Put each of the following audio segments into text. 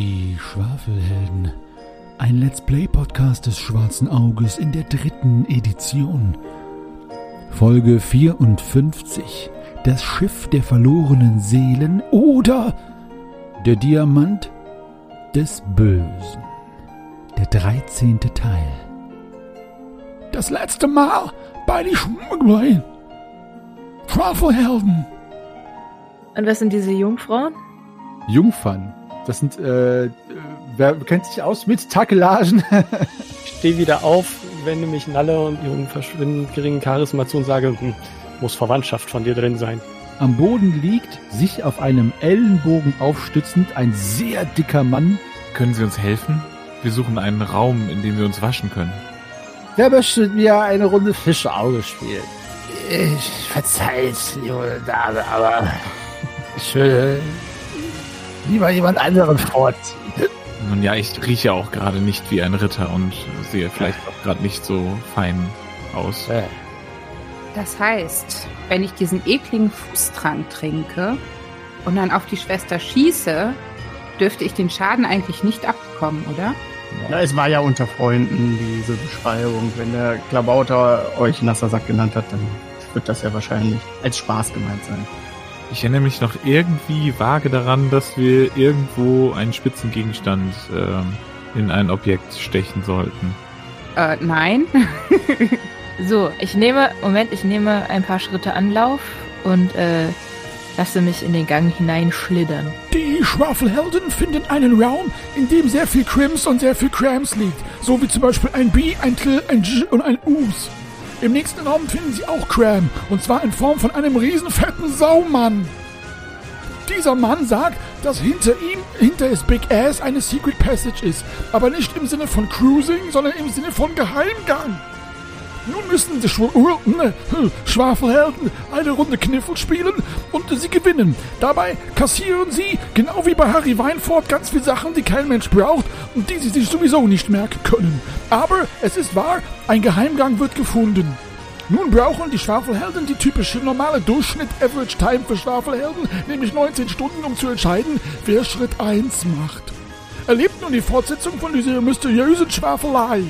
Die Schwafelhelden. Ein Let's Play Podcast des Schwarzen Auges in der dritten Edition. Folge 54. Das Schiff der verlorenen Seelen oder der Diamant des Bösen. Der 13. Teil. Das letzte Mal bei die Schmuggler. Schwafelhelden. Und was sind diese Jungfrauen? Jungfern. Das sind, äh, wer kennt sich aus mit Takelagen? Ich stehe wieder auf, wende mich Nalle und ihrem verschwindend geringen Charisma zu und sage, hm, muss Verwandtschaft von dir drin sein. Am Boden liegt, sich auf einem Ellenbogen aufstützend, ein sehr dicker Mann. Können Sie uns helfen? Wir suchen einen Raum, in dem wir uns waschen können. Wer möchte mit mir eine Runde Fischauge spielen? Ich verzeiht, junge Dame, aber ich würde lieber jemand anderen vorziehen. Nun ja, ich rieche auch gerade nicht wie ein Ritter und sehe vielleicht auch gerade nicht so fein aus. Das heißt, wenn ich diesen ekligen Fußtrank trinke und dann auf die Schwester schieße, dürfte ich den Schaden eigentlich nicht abbekommen, oder? Na, es war ja unter Freunden diese Beschreibung. Wenn der Klabauter euch nasser Sack genannt hat, dann wird das ja wahrscheinlich als Spaß gemeint sein. Ich erinnere mich noch irgendwie vage daran, dass wir irgendwo einen spitzen Gegenstand ähm, in ein Objekt stechen sollten. Äh, nein. So, ich nehme, Moment, ich nehme ein paar Schritte Anlauf und äh, lasse mich in den Gang hineinschlittern. Die Schwafelhelden finden einen Raum, in dem sehr viel Crims und sehr viel Crams liegt. So wie zum Beispiel ein B, ein T, ein J und ein Us. Im nächsten Raum finden sie auch Cram. Und zwar in Form von einem riesenfetten Saumann. Dieser Mann sagt, dass hinter ihm, hinter his Big Ass, eine Secret Passage ist. Aber nicht im Sinne von Cruising, sondern im Sinne von Geheimgang. Nun müssen die Schw ne, hm, Schwafelhelden eine Runde Kniffel spielen und sie gewinnen. Dabei kassieren sie, genau wie bei Harry Weinfurt, ganz viele Sachen, die kein Mensch braucht und die sie sich sowieso nicht merken können. Aber es ist wahr, ein Geheimgang wird gefunden. Nun brauchen die Schwafelhelden die typische normale Durchschnitt-Average Time für Schwafelhelden, nämlich 19 Stunden, um zu entscheiden, wer Schritt 1 macht. Erlebt nun die Fortsetzung von dieser mysteriösen Schwafelei.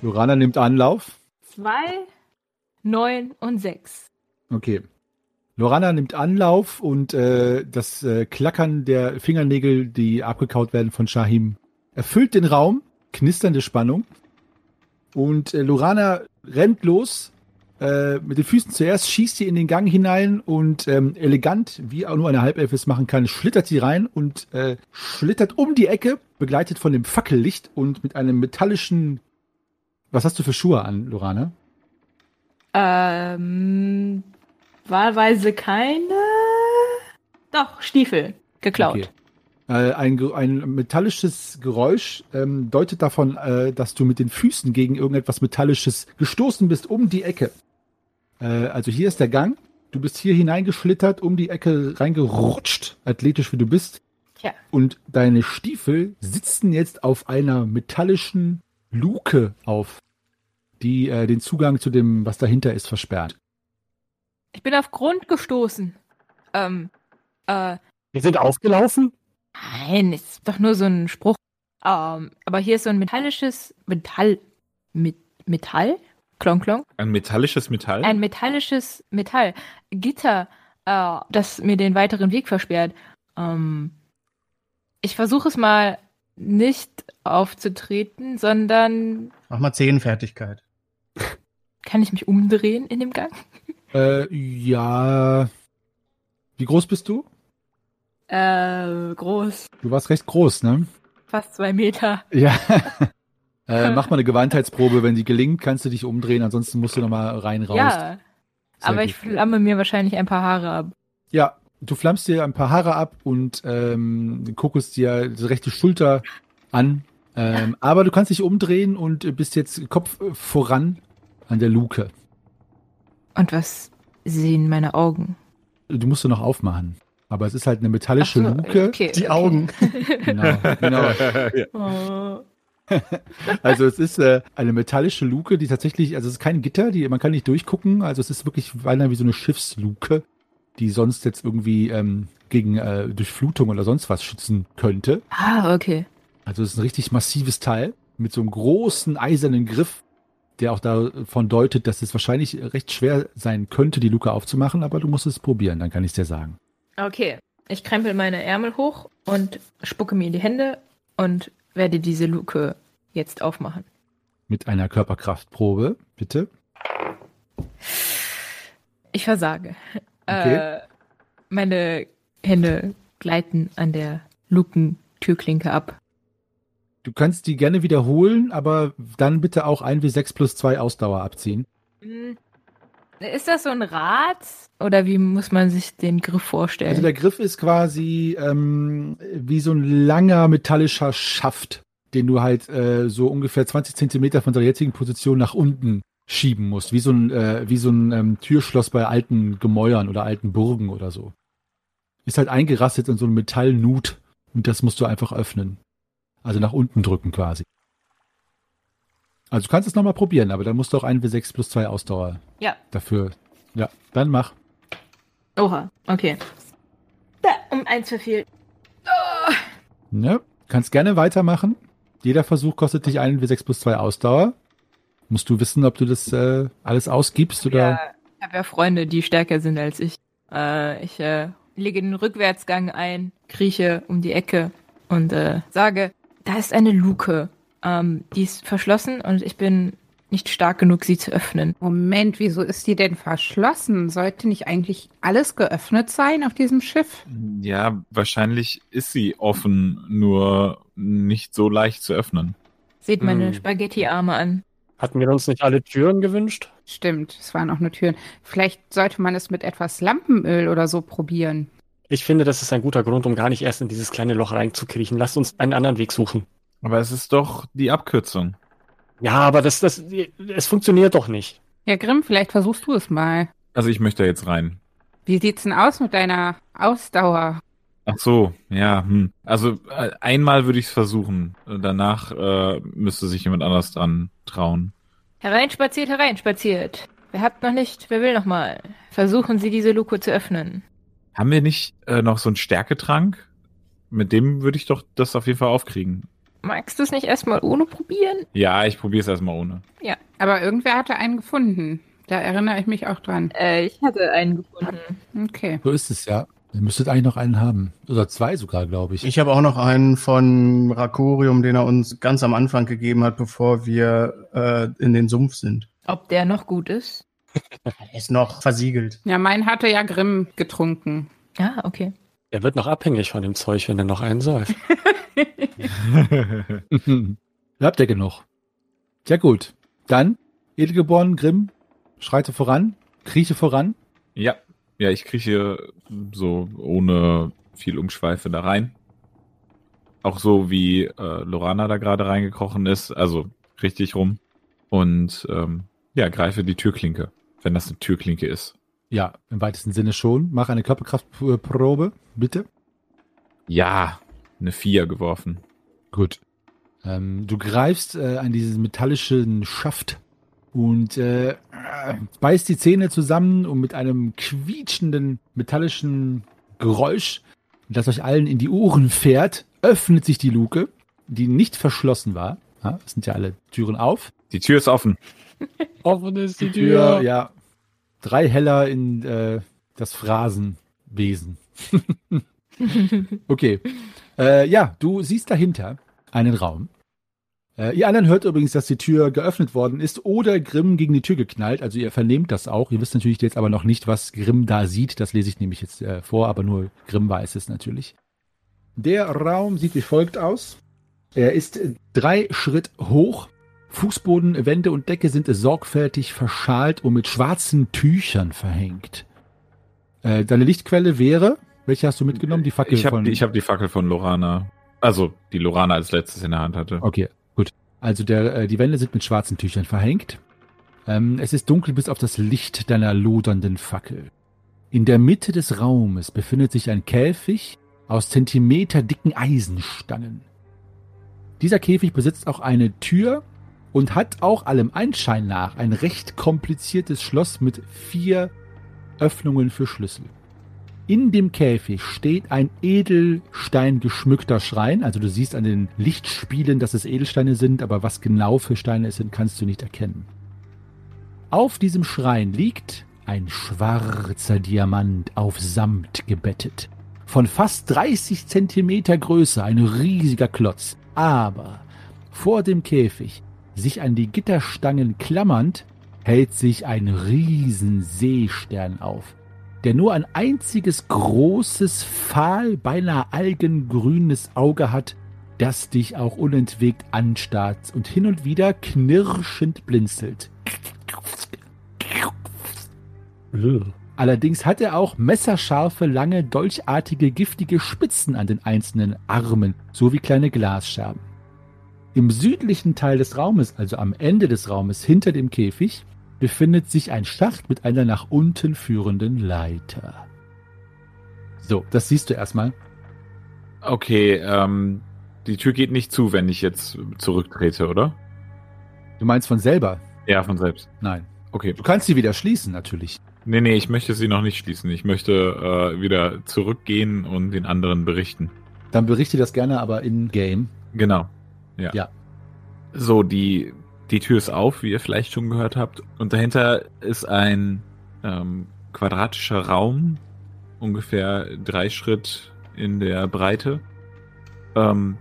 Lorana nimmt Anlauf. Zwei, neun und sechs. Okay. Lorana nimmt Anlauf und äh, das äh, Klackern der Fingernägel, die abgekaut werden von Shahim, erfüllt den Raum, knisternde Spannung. Und äh, Lorana rennt los, äh, mit den Füßen zuerst, schießt sie in den Gang hinein und ähm, elegant, wie auch nur eine Halbelf es machen kann, schlittert sie rein und äh, schlittert um die Ecke, begleitet von dem Fackellicht und mit einem metallischen. Was hast du für Schuhe an, Lorana? Ähm, wahlweise keine. Doch, Stiefel. Geklaut. Okay. Äh, ein, ein metallisches Geräusch ähm, deutet davon, äh, dass du mit den Füßen gegen irgendetwas Metallisches gestoßen bist um die Ecke. Äh, also hier ist der Gang. Du bist hier hineingeschlittert, um die Ecke reingerutscht, athletisch wie du bist. Tja. Und deine Stiefel sitzen jetzt auf einer metallischen Luke auf, die äh, den Zugang zu dem, was dahinter ist, versperrt. Ich bin auf Grund gestoßen. Ähm, äh, Wir sind aufgelaufen? nein, ist doch nur so ein Spruch. Ähm, aber hier ist so ein metallisches Metall. Mit, Metall? Klong, klong. Ein metallisches Metall? Ein metallisches Metall. Gitter, äh, das mir den weiteren Weg versperrt. Ähm, ich versuche es mal nicht aufzutreten, sondern Mach mal Zehenfertigkeit. kann ich mich umdrehen in dem Gang? Äh, ja. Wie groß bist du? Äh, groß. Du warst recht groß, ne? Fast zwei Meter. Ja. äh, mach mal eine Gewandheitsprobe. Wenn die gelingt, kannst du dich umdrehen. Ansonsten musst du noch mal rein, raus. Ja. Sehr aber gut. ich flamme mir wahrscheinlich ein paar Haare ab. Ja, du flammst dir ein paar Haare ab und ähm, guckst dir die rechte Schulter an. Ähm, aber du kannst dich umdrehen und bist jetzt Kopf voran an der Luke. Und was sehen meine Augen? Du musst du noch aufmachen. Aber es ist halt eine metallische so, Luke. okay, Die okay. Augen. Genau, genau. Also es ist äh, eine metallische Luke, die tatsächlich, also es ist kein Gitter, die, man kann nicht durchgucken, also es ist wirklich beinahe wie so eine Schiffsluke, die sonst jetzt irgendwie ähm, gegen äh, Durchflutung oder sonst was schützen könnte. Ah, okay. Also es ist ein richtig massives Teil mit so einem großen eisernen Griff, der auch davon deutet, dass es wahrscheinlich recht schwer sein könnte, die Luke aufzumachen, aber du musst es probieren, dann kann ich es dir sagen. Okay. Ich krempel meine Ärmel hoch und spucke mir in die Hände und werde diese Luke jetzt aufmachen. Mit einer Körperkraftprobe, bitte. Ich versage. Okay. Äh, meine Hände gleiten an der Lukentürklinke ab. Du kannst die gerne wiederholen, aber dann bitte auch 1W6 plus 2 Ausdauer abziehen. Hm. Ist das so ein Rad? Oder wie muss man sich den Griff vorstellen? Also der Griff ist quasi ähm, wie so ein langer metallischer Schaft, den du halt äh, so ungefähr 20 Zentimeter von der jetzigen Position nach unten schieben musst, wie so ein, äh, wie so ein ähm, Türschloss bei alten Gemäuern oder alten Burgen oder so. Ist halt eingerastet in so einen Metallnut und das musst du einfach öffnen. Also nach unten drücken quasi. Also du kannst es nochmal probieren, aber dann musst du auch 1W6 plus 2 Ausdauer Ja. dafür. Ja, dann mach. Oha, okay. Da, um eins verfehlt. Oh. Ja, kannst gerne weitermachen. Jeder Versuch kostet dich 1W6 plus 2 Ausdauer. Musst du wissen, ob du das äh, alles ausgibst oder. Ja, ich habe ja Freunde, die stärker sind als ich. Äh, ich äh, lege den Rückwärtsgang ein, krieche um die Ecke und äh, sage, da ist eine Luke. Ähm, die ist verschlossen und ich bin nicht stark genug, sie zu öffnen. Moment, wieso ist die denn verschlossen? Sollte nicht eigentlich alles geöffnet sein auf diesem Schiff? Ja, wahrscheinlich ist sie offen, nur nicht so leicht zu öffnen. Seht meine Hm. Spaghetti-Arme an. Hatten wir uns nicht alle Türen gewünscht? Stimmt, es waren auch nur Türen. Vielleicht sollte man es mit etwas Lampenöl oder so probieren. Ich finde, das ist ein guter Grund, um gar nicht erst in dieses kleine Loch reinzukriechen. Lasst uns einen anderen Weg suchen. Aber es ist doch die Abkürzung. Ja, aber das, das, es funktioniert doch nicht. Ja, Grimm, vielleicht versuchst du es mal. Also ich möchte da jetzt rein. Wie sieht's denn aus mit deiner Ausdauer? Ach so, ja. Hm. Also äh, einmal würde ich es versuchen. Danach äh, müsste sich jemand anders dran trauen. Hereinspaziert, hereinspaziert. Wer habt noch nicht, wer will noch mal? Versuchen Sie, diese Luke zu öffnen. Haben wir nicht äh, noch so einen Stärketrank? Mit dem würde ich doch das auf jeden Fall aufkriegen. Magst du es nicht erstmal ohne probieren? Ja, ich probiere es erstmal ohne. Aber irgendwer hatte einen gefunden. Da erinnere ich mich auch dran. Äh, ich hatte einen gefunden. Okay. So ist es ja. Ihr müsstet eigentlich noch einen haben. Oder zwei sogar, glaube ich. Ich habe auch noch einen von Rakorium, den er uns ganz am Anfang gegeben hat, bevor wir äh, in den Sumpf sind. Ob der noch gut ist? Er ist noch versiegelt. Ja, mein hatte ja Grimm getrunken. Ah, okay. Er wird noch abhängig von dem Zeug, wenn er noch einen säuft. Habt ihr genug? Ja gut. Dann, Edelgeboren, Grimm, schreite voran, krieche voran. Ja, ja, ich krieche so ohne viel Umschweife da rein. Auch so wie äh, Lorana da gerade reingekrochen ist, also richtig rum. Und ähm, ja, greife die Türklinke, wenn das eine Türklinke ist. Ja, im weitesten Sinne schon. Mach eine Körperkraftprobe, bitte. Ja, eine Vier geworfen. Gut. Ähm, du greifst äh, an diesen metallischen Schaft und äh, beißt die Zähne zusammen und mit einem quietschenden metallischen Geräusch, das euch allen in die Ohren fährt, öffnet sich die Luke, die nicht verschlossen war. Ja, es sind ja alle Türen auf. Die Tür ist offen. Offen ist die Tür, Tür. ja. Drei Heller in äh, das Phrasenwesen. okay. Äh, ja, du siehst dahinter einen Raum. Äh, ihr anderen hört übrigens, dass die Tür geöffnet worden ist oder Grimm gegen die Tür geknallt. Also ihr vernehmt das auch. Ihr wisst natürlich jetzt aber noch nicht, was Grimm da sieht. Das lese ich nämlich jetzt äh, vor, aber nur Grimm weiß es natürlich. Der Raum sieht wie folgt aus. Er ist drei Schritt hoch. Fußboden, Wände und Decke sind sorgfältig verschalt und mit schwarzen Tüchern verhängt. Äh, deine Lichtquelle wäre, welche hast du mitgenommen? Die Fackel Ich habe von. die, ich hab die Fackel von Lorana. Also, die Lorana als letztes in der Hand hatte. Okay. Also der, äh, die Wände sind mit schwarzen Tüchern verhängt. Ähm, es ist dunkel bis auf das Licht deiner lodernden Fackel. In der Mitte des Raumes befindet sich ein Käfig aus zentimeterdicken Eisenstangen. Dieser Käfig besitzt auch eine Tür und hat auch allem Anschein nach ein recht kompliziertes Schloss mit vier Öffnungen für Schlüssel. In dem Käfig steht ein Edelstein geschmückter Schrein. Also du siehst an den Lichtspielen, dass es Edelsteine sind, aber was genau für Steine es sind, kannst du nicht erkennen. Auf diesem Schrein liegt ein schwarzer Diamant auf Samt gebettet. Von fast 30 Zentimeter Größe, ein riesiger Klotz. Aber vor dem Käfig, sich an die Gitterstangen klammernd, hält sich ein riesen Seestern auf der nur ein einziges großes, fahl, beinahe algengrünes Auge hat, das dich auch unentwegt anstarrt und hin und wieder knirschend blinzelt. Allerdings hat er auch messerscharfe, lange, dolchartige, giftige Spitzen an den einzelnen Armen, sowie kleine Glasscherben. Im südlichen Teil des Raumes, also am Ende des Raumes hinter dem Käfig, befindet sich ein Schacht mit einer nach unten führenden Leiter. So, das siehst du erstmal. Okay, ähm, die Tür geht nicht zu, wenn ich jetzt zurücktrete, oder? Du meinst von selber? Ja, von selbst. Nein. Okay. Du kannst sie wieder schließen, natürlich. Nee, nee, ich möchte sie noch nicht schließen. Ich möchte äh, wieder zurückgehen und den anderen berichten. Dann berichte das gerne aber in Game. Genau. Ja. Ja. So, die die Tür ist auf, wie ihr vielleicht schon gehört habt. Und dahinter ist ein ähm, quadratischer Raum, ungefähr drei Schritt in der Breite. Ähm,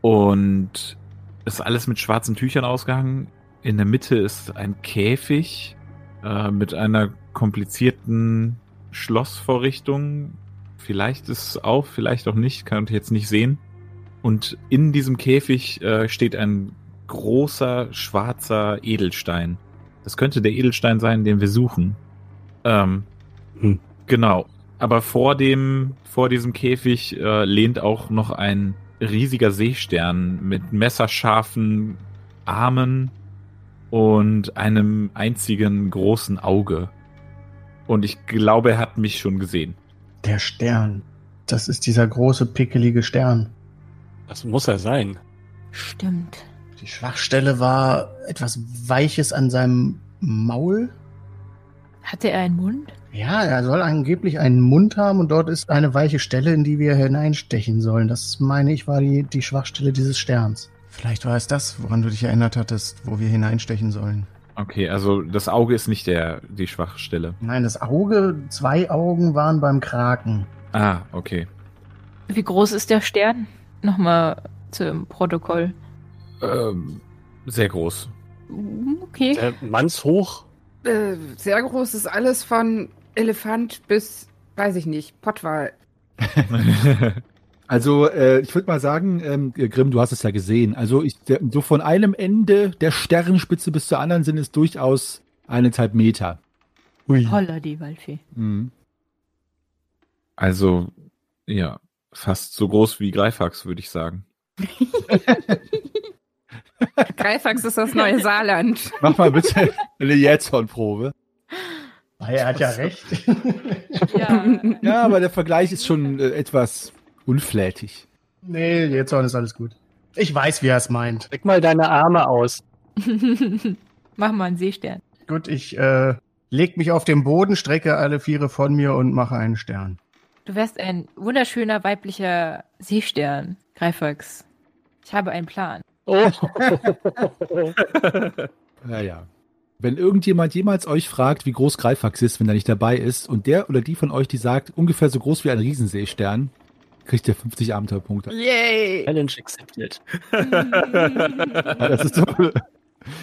und ist alles mit schwarzen Tüchern ausgehangen. In der Mitte ist ein Käfig äh, mit einer komplizierten Schlossvorrichtung. Vielleicht ist es auf, vielleicht auch nicht, kann ich jetzt nicht sehen. Und in diesem Käfig äh, steht ein großer schwarzer Edelstein. Das könnte der Edelstein sein, den wir suchen. Ähm, Hm. Genau. Aber vor dem, vor diesem Käfig äh, lehnt auch noch ein riesiger Seestern mit messerscharfen Armen und einem einzigen großen Auge. Und ich glaube, er hat mich schon gesehen. Der Stern. Das ist dieser große, pickelige Stern. Das muss er sein. Stimmt. Die Schwachstelle war etwas Weiches an seinem Maul. Hatte er einen Mund? Ja, er soll angeblich einen Mund haben und dort ist eine weiche Stelle, in die wir hineinstechen sollen. Das meine ich war die, die Schwachstelle dieses Sterns. Vielleicht war es das, woran du dich erinnert hattest, wo wir hineinstechen sollen. Okay, also das Auge ist nicht der, die Schwachstelle. Nein, das Auge, zwei Augen waren beim Kraken. Ah, okay. Wie groß ist der Stern? Nochmal zum Protokoll. Ähm, sehr groß. Mm, Okay. Der mannshoch. Äh, sehr groß ist alles von Elefant bis, weiß ich nicht, Pottwal. Also, äh, ich würde mal sagen, ähm, Grimm, du hast es ja gesehen. Also, ich, der, so von einem Ende der Sternspitze bis zur anderen sind es durchaus eineinhalb Meter. Ui. Holla die Waldfee. Mhm. Also, ja, fast so groß wie Greifax, würde ich sagen. Greifax ist das neue Saarland. Mach mal bitte eine Jetson-Probe. Er hat ja recht. Ja. Ja, aber der Vergleich ist schon äh, etwas unflätig. nee, jetzt ist alles gut. Ich weiß, wie er es meint. Streck mal deine Arme aus. Mach mal einen Seestern. Gut, ich äh, leg mich auf den Boden, strecke alle Viere von mir und mache einen Stern. Du wärst ein wunderschöner weiblicher Seestern, Greifax. Ich habe einen Plan. Oh. Ja, ja. Wenn irgendjemand jemals euch fragt, wie groß Greifax ist, wenn er nicht dabei ist, und der oder die von euch, die sagt, ungefähr so groß wie ein Riesenseestern, kriegt ihr 50 Abenteuerpunkte. Yay! Challenge accepted. Ja, das ist so.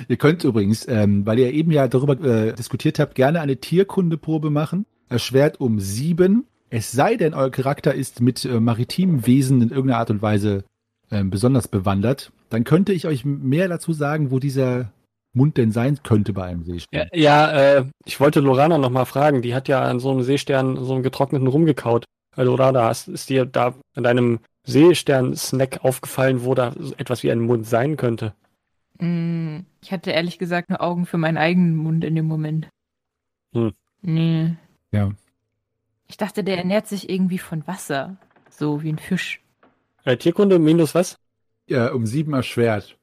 Ihr könnt übrigens, ähm, weil ihr eben ja darüber äh, diskutiert habt, gerne eine Tierkundeprobe machen. Erschwert um sieben. Es sei denn, euer Charakter ist mit äh, maritimen Wesen in irgendeiner Art und Weise ähm, besonders bewandert. Dann könnte ich euch mehr dazu sagen, wo dieser Mund denn sein könnte bei einem Seestern. Ja, ja äh, ich wollte Lorana noch mal fragen. Die hat ja an so einem Seestern so einen getrockneten rumgekaut. Also, Lorana, hast- ist dir da an deinem Seestern-Snack aufgefallen, wo da so etwas wie ein Mund sein könnte? Mm, Ich hatte ehrlich gesagt nur Augen für meinen eigenen Mund in dem Moment. Hm. Nee. Ja. Ich dachte, der ernährt sich irgendwie von Wasser. So wie ein Fisch. Äh, Tierkunde minus was? Äh, um sieben erschwert.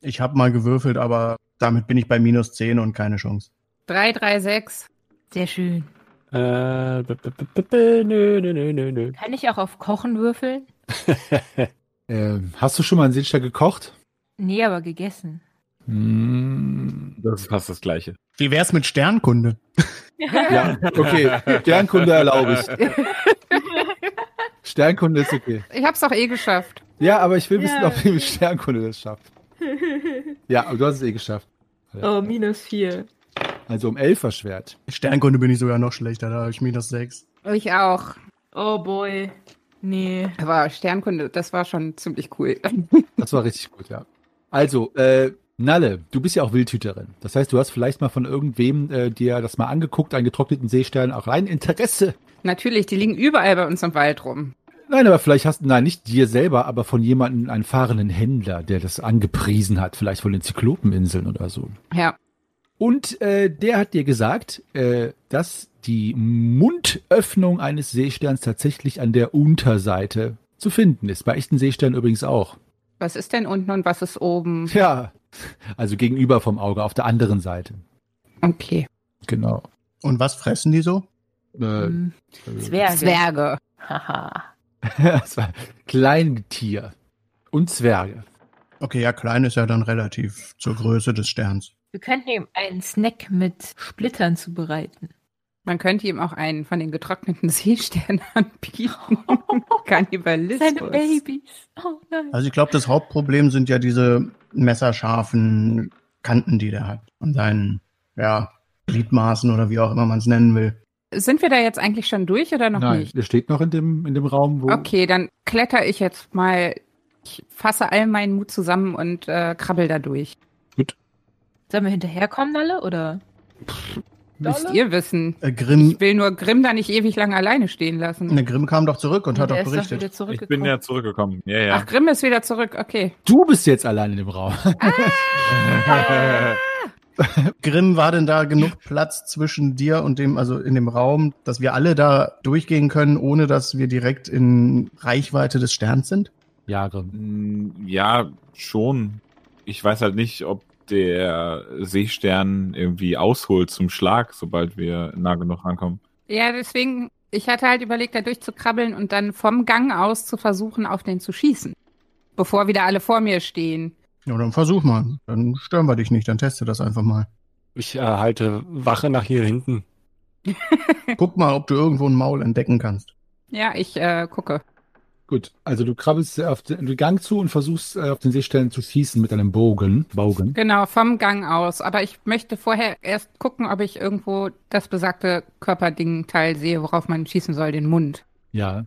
Ich habe mal gewürfelt, aber damit bin ich bei minus 10 und keine Chance. 3, 3, 6. Sehr schön. Äh, b- b- b- b- b- nö, nö, nö, nö, nö. Kann ich auch auf Kochen würfeln? Ähm, hast du schon mal einen Seestern gekocht? Nee, aber gegessen. Hm, Das ist fast das Gleiche. Wie wär's mit Sternkunde? ja, okay. Sternkunde erlaube ich. Sternkunde ist okay. Ich hab's doch eh geschafft. Ja, aber ich will wissen, Ja, ob ihr mit Sternkunde das schafft. Ja, aber du hast es eh geschafft. Oh, minus vier. Also um elf erschwert. Sternkunde bin ich sogar noch schlechter, da habe ich minus 6. Ich auch. Oh boy. Nee. Aber Sternkunde, das war schon ziemlich cool. Das war richtig gut, ja. Also, äh, Nalle, du bist ja auch Wildhüterin. Das heißt, du hast vielleicht mal von irgendwem äh, dir das mal angeguckt, einen getrockneten Seestern, auch rein Interesse. Natürlich, die liegen überall bei uns im Wald rum. Nein, aber vielleicht hast du, nein, nicht dir selber, aber von jemandem, einen fahrenden Händler, der das angepriesen hat, vielleicht von den Zyklopeninseln oder so. Ja. Und äh, der hat dir gesagt, äh, dass die Mundöffnung eines Seesterns tatsächlich an der Unterseite zu finden ist. Bei echten Seesternen übrigens auch. Was ist denn unten und was ist oben? Ja, also gegenüber vom Auge, auf der anderen Seite. Okay. Genau. Und was fressen die so? Äh, Hm, äh, Zwerge. Zwerge. Haha. das war Kleingetier und Zwerge. Okay, ja, klein ist ja dann relativ zur Größe des Sterns. Wir könnten ihm einen Snack mit Splittern zubereiten. Man könnte ihm auch einen von den getrockneten Seesternen anbieten. Kannibalismus. Seine Babys. Oh nein. Also ich glaube, das Hauptproblem sind ja diese messerscharfen Kanten, die der hat. An seinen, ja, Gliedmaßen oder wie auch immer man es nennen will. Sind wir da jetzt eigentlich schon durch oder noch Nein, nicht? der steht noch in dem, in dem Raum, wo. Okay, dann kletter ich jetzt mal. Ich fasse all meinen Mut zusammen und äh, krabbel da durch. Sollen wir hinterherkommen, alle? Oder? Müsst ihr wissen. Äh, Grimm, Ich will nur Grimm da nicht ewig lang alleine stehen lassen. ne, Grimm kam doch zurück und hat der doch ist doch berichtet. wieder Ich bin ja zurückgekommen. Ja, ja. Ach, Grimm ist wieder zurück. Okay. Du bist jetzt allein in dem Raum. Grimm, war denn da genug Platz zwischen dir und dem, also in dem Raum, dass wir alle da durchgehen können, ohne dass wir direkt in Reichweite des Sterns sind? ja, Grimm. Mm, Ja, schon. Ich weiß halt nicht, ob der Seestern irgendwie ausholt zum Schlag, sobald wir nah genug rankommen. Ja, deswegen, ich hatte halt überlegt, da durchzukrabbeln und dann vom Gang aus zu versuchen, auf den zu schießen. Bevor wieder alle vor mir stehen. Ja, dann versuch mal. Dann stören wir dich nicht, dann teste das einfach mal. Ich äh, halte Wache nach hier hinten. Guck mal, ob du irgendwo ein Maul entdecken kannst. Ja, ich äh, gucke. Gut, also du krabbelst auf den Gang zu und versuchst äh, auf den Seestern zu schießen mit einem Bogen. Bogen. Genau, vom Gang aus. Aber ich möchte vorher erst gucken, ob ich irgendwo das besagte Körperding-Teil sehe, worauf man schießen soll, den Mund. Ja.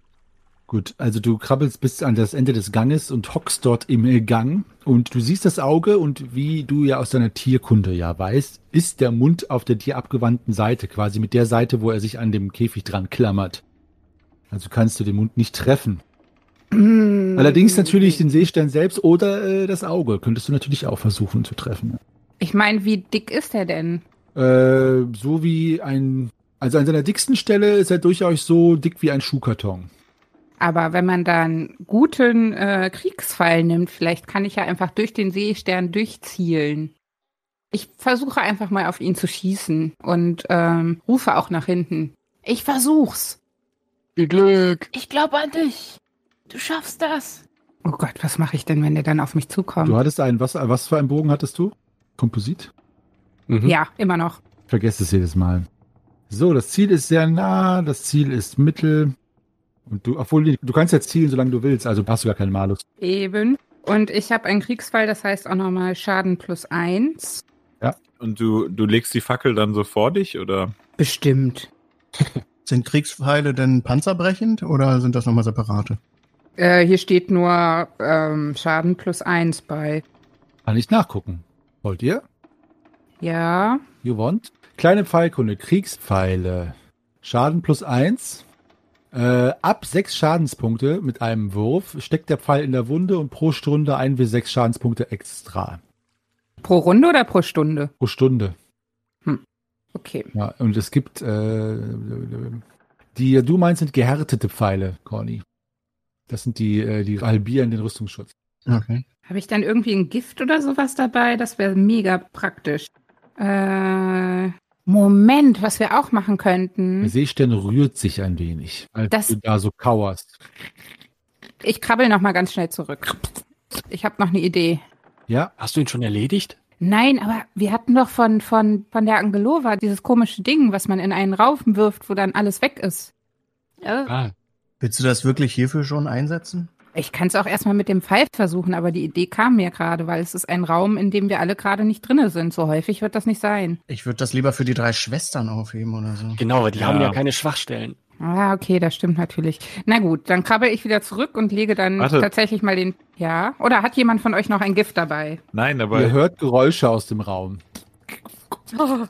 Gut, also du krabbelst bis an das Ende des Ganges und hockst dort im Gang und du siehst das Auge und wie du ja aus deiner Tierkunde ja weißt, ist der Mund auf der dir abgewandten Seite, quasi mit der Seite, wo er sich an dem Käfig dran klammert. Also kannst du den Mund nicht treffen. Allerdings natürlich den Seestern selbst oder äh, das Auge könntest du natürlich auch versuchen zu treffen. Ich meine, wie dick ist er denn? Äh, so wie ein, also an seiner dicksten Stelle ist er durchaus so dick wie ein Schuhkarton. Aber wenn man da einen guten äh, Kriegsfall nimmt, vielleicht kann ich ja einfach durch den Seestern durchzielen. Ich versuche einfach mal auf ihn zu schießen und ähm, rufe auch nach hinten. Ich versuch's. Viel Glück! Ich glaube an dich. Du schaffst das. Oh Gott, was mache ich denn, wenn der dann auf mich zukommt? Du hattest einen, was, was für einen Bogen hattest du? Komposit? Mhm. Ja, immer noch. Vergesst es jedes Mal. So, das Ziel ist sehr nah, das Ziel ist mittel. Und du, obwohl du kannst jetzt zielen, solange du willst, also hast du gar keinen Malus. Eben. Und ich habe einen Kriegsfall, das heißt auch nochmal Schaden plus eins. Und du, du legst die Fackel dann so vor dich, oder? Bestimmt. Sind Kriegspfeile denn panzerbrechend oder sind das nochmal separate? Äh, hier steht nur ähm, Schaden plus eins bei. Kann ich nachgucken. Wollt ihr? Ja. You want? Kleine Pfeilkunde, Kriegspfeile. Schaden plus eins. Äh, ab sechs Schadenspunkte mit einem Wurf steckt der Pfeil in der Wunde und pro Stunde ein bis sechs Schadenspunkte extra. Pro Runde oder pro Stunde? Pro Stunde. Okay. Ja, und es gibt, äh, die du meinst, sind gehärtete Pfeile, Corny. Das sind die, äh, die halbieren den Rüstungsschutz. Okay. Habe ich dann irgendwie ein Gift oder sowas dabei? Das wäre mega praktisch. Äh, Moment, was wir auch machen Der könnten. Seestern rührt sich ein wenig, als Das- du da so kauerst. Ich krabbel noch mal ganz schnell zurück. Ich habe noch eine Idee. Ja, Hast du ihn schon erledigt? Nein, aber wir hatten doch von, von, von der Angelova dieses komische Ding, was man in einen Raufen wirft, wo dann alles weg ist. Ja, Ah, Willst du das wirklich hierfür schon einsetzen? Ich kann es auch erstmal mit dem Pfeif versuchen, aber die Idee kam mir gerade, weil es ist ein Raum, in dem wir alle gerade nicht drinne sind. So häufig wird das nicht sein. Ich würde das lieber für die drei Schwestern aufheben oder so. genau, weil die Ja. haben ja keine Schwachstellen. Ah, okay, das stimmt natürlich. Na gut, dann krabbel ich wieder zurück und lege dann Warte. tatsächlich mal den. Ja? Oder hat jemand von euch noch ein Gift dabei? Nein, ihr aber hört Geräusche aus dem Raum. Oh,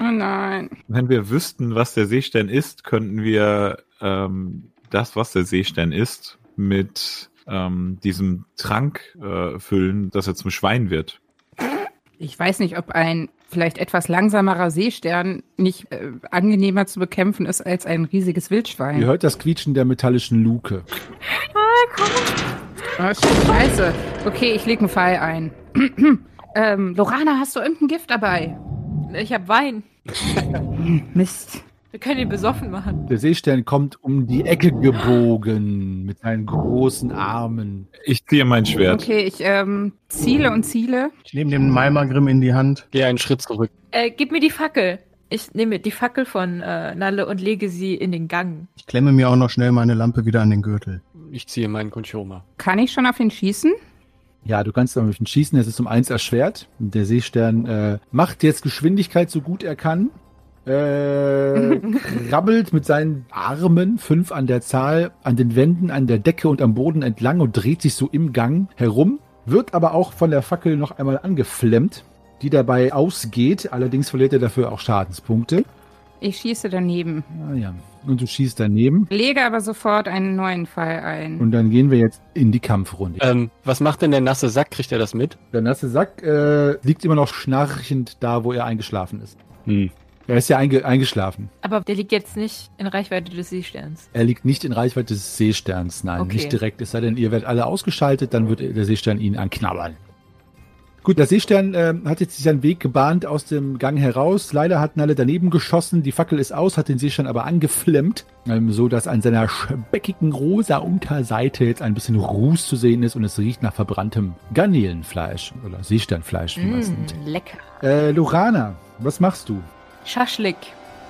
nein. wenn wir wüssten, was der Seestern ist, könnten wir ähm, das, was der Seestern ist, mit ähm, diesem Trank äh, füllen, dass er zum Schwein wird. Ich weiß nicht, ob ein vielleicht etwas langsamerer Seestern nicht äh, angenehmer zu bekämpfen ist als ein riesiges Wildschwein. Ihr hört das Quietschen der metallischen Luke. Oh, scheiße. Okay, ich lege einen Pfeil ein. ähm, Lorana, hast du irgendein Gift dabei? ich habe Wein. Mist. Wir können ihn besoffen machen. Der Seestern kommt um die Ecke gebogen mit seinen großen Armen. Ich ziehe mein Schwert. Okay, ich ähm, ziele und ziele. Ich nehme den Malmagrim in die Hand. Geh einen Schritt zurück. Äh, gib mir die Fackel. Ich nehme die Fackel von äh, Nalle und lege sie in den Gang. Ich klemme mir auch noch schnell meine Lampe wieder an den Gürtel. Ich ziehe meinen Konchoma. Kann ich schon auf ihn schießen? Ja, du kannst damit ihn schießen, es ist um eins erschwert. Der Seestern äh, macht jetzt Geschwindigkeit so gut er kann. Äh, krabbelt mit seinen Armen, fünf an der Zahl, an den Wänden, an der Decke und am Boden entlang und dreht sich so im Gang herum, wird aber auch von der Fackel noch einmal angeflemmt, die dabei ausgeht. Allerdings verliert er dafür auch Schadenspunkte. Ich schieße daneben. Ah, ja. Und du schießt daneben. Lege aber sofort einen neuen Pfeil ein. Und dann gehen wir jetzt in die Kampfrunde. Ähm, was macht denn der nasse Sack? Kriegt er das mit? Der nasse Sack äh, liegt immer noch schnarchend da, wo er eingeschlafen ist. Hm. Er ist ja einge eingeschlafen. Aber der liegt jetzt nicht in Reichweite des Seesterns. Er liegt nicht in Reichweite des Seesterns, nein, Okay. nicht direkt. Es sei denn, ihr werdet alle ausgeschaltet, dann wird der Seestern ihn anknabbern. Gut, der Seestern äh, hat jetzt seinen Weg gebahnt aus dem Gang heraus. Leider hatten alle daneben geschossen. Die Fackel ist aus, hat den Seestern aber angeflemmt, ähm, so dass an seiner speckigen rosa Unterseite jetzt ein bisschen Ruß zu sehen ist und es riecht nach verbranntem Garnelenfleisch oder Seesternfleisch, wie. Mm, lecker. Äh, Lorana, was machst du? Schaschlik.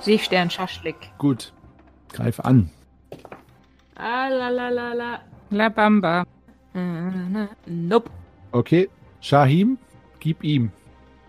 Seestern Schaschlik. Gut, greif an. Ah, la, la, la, la. La Bamba. Nope. Okay, Shahim, gib ihm.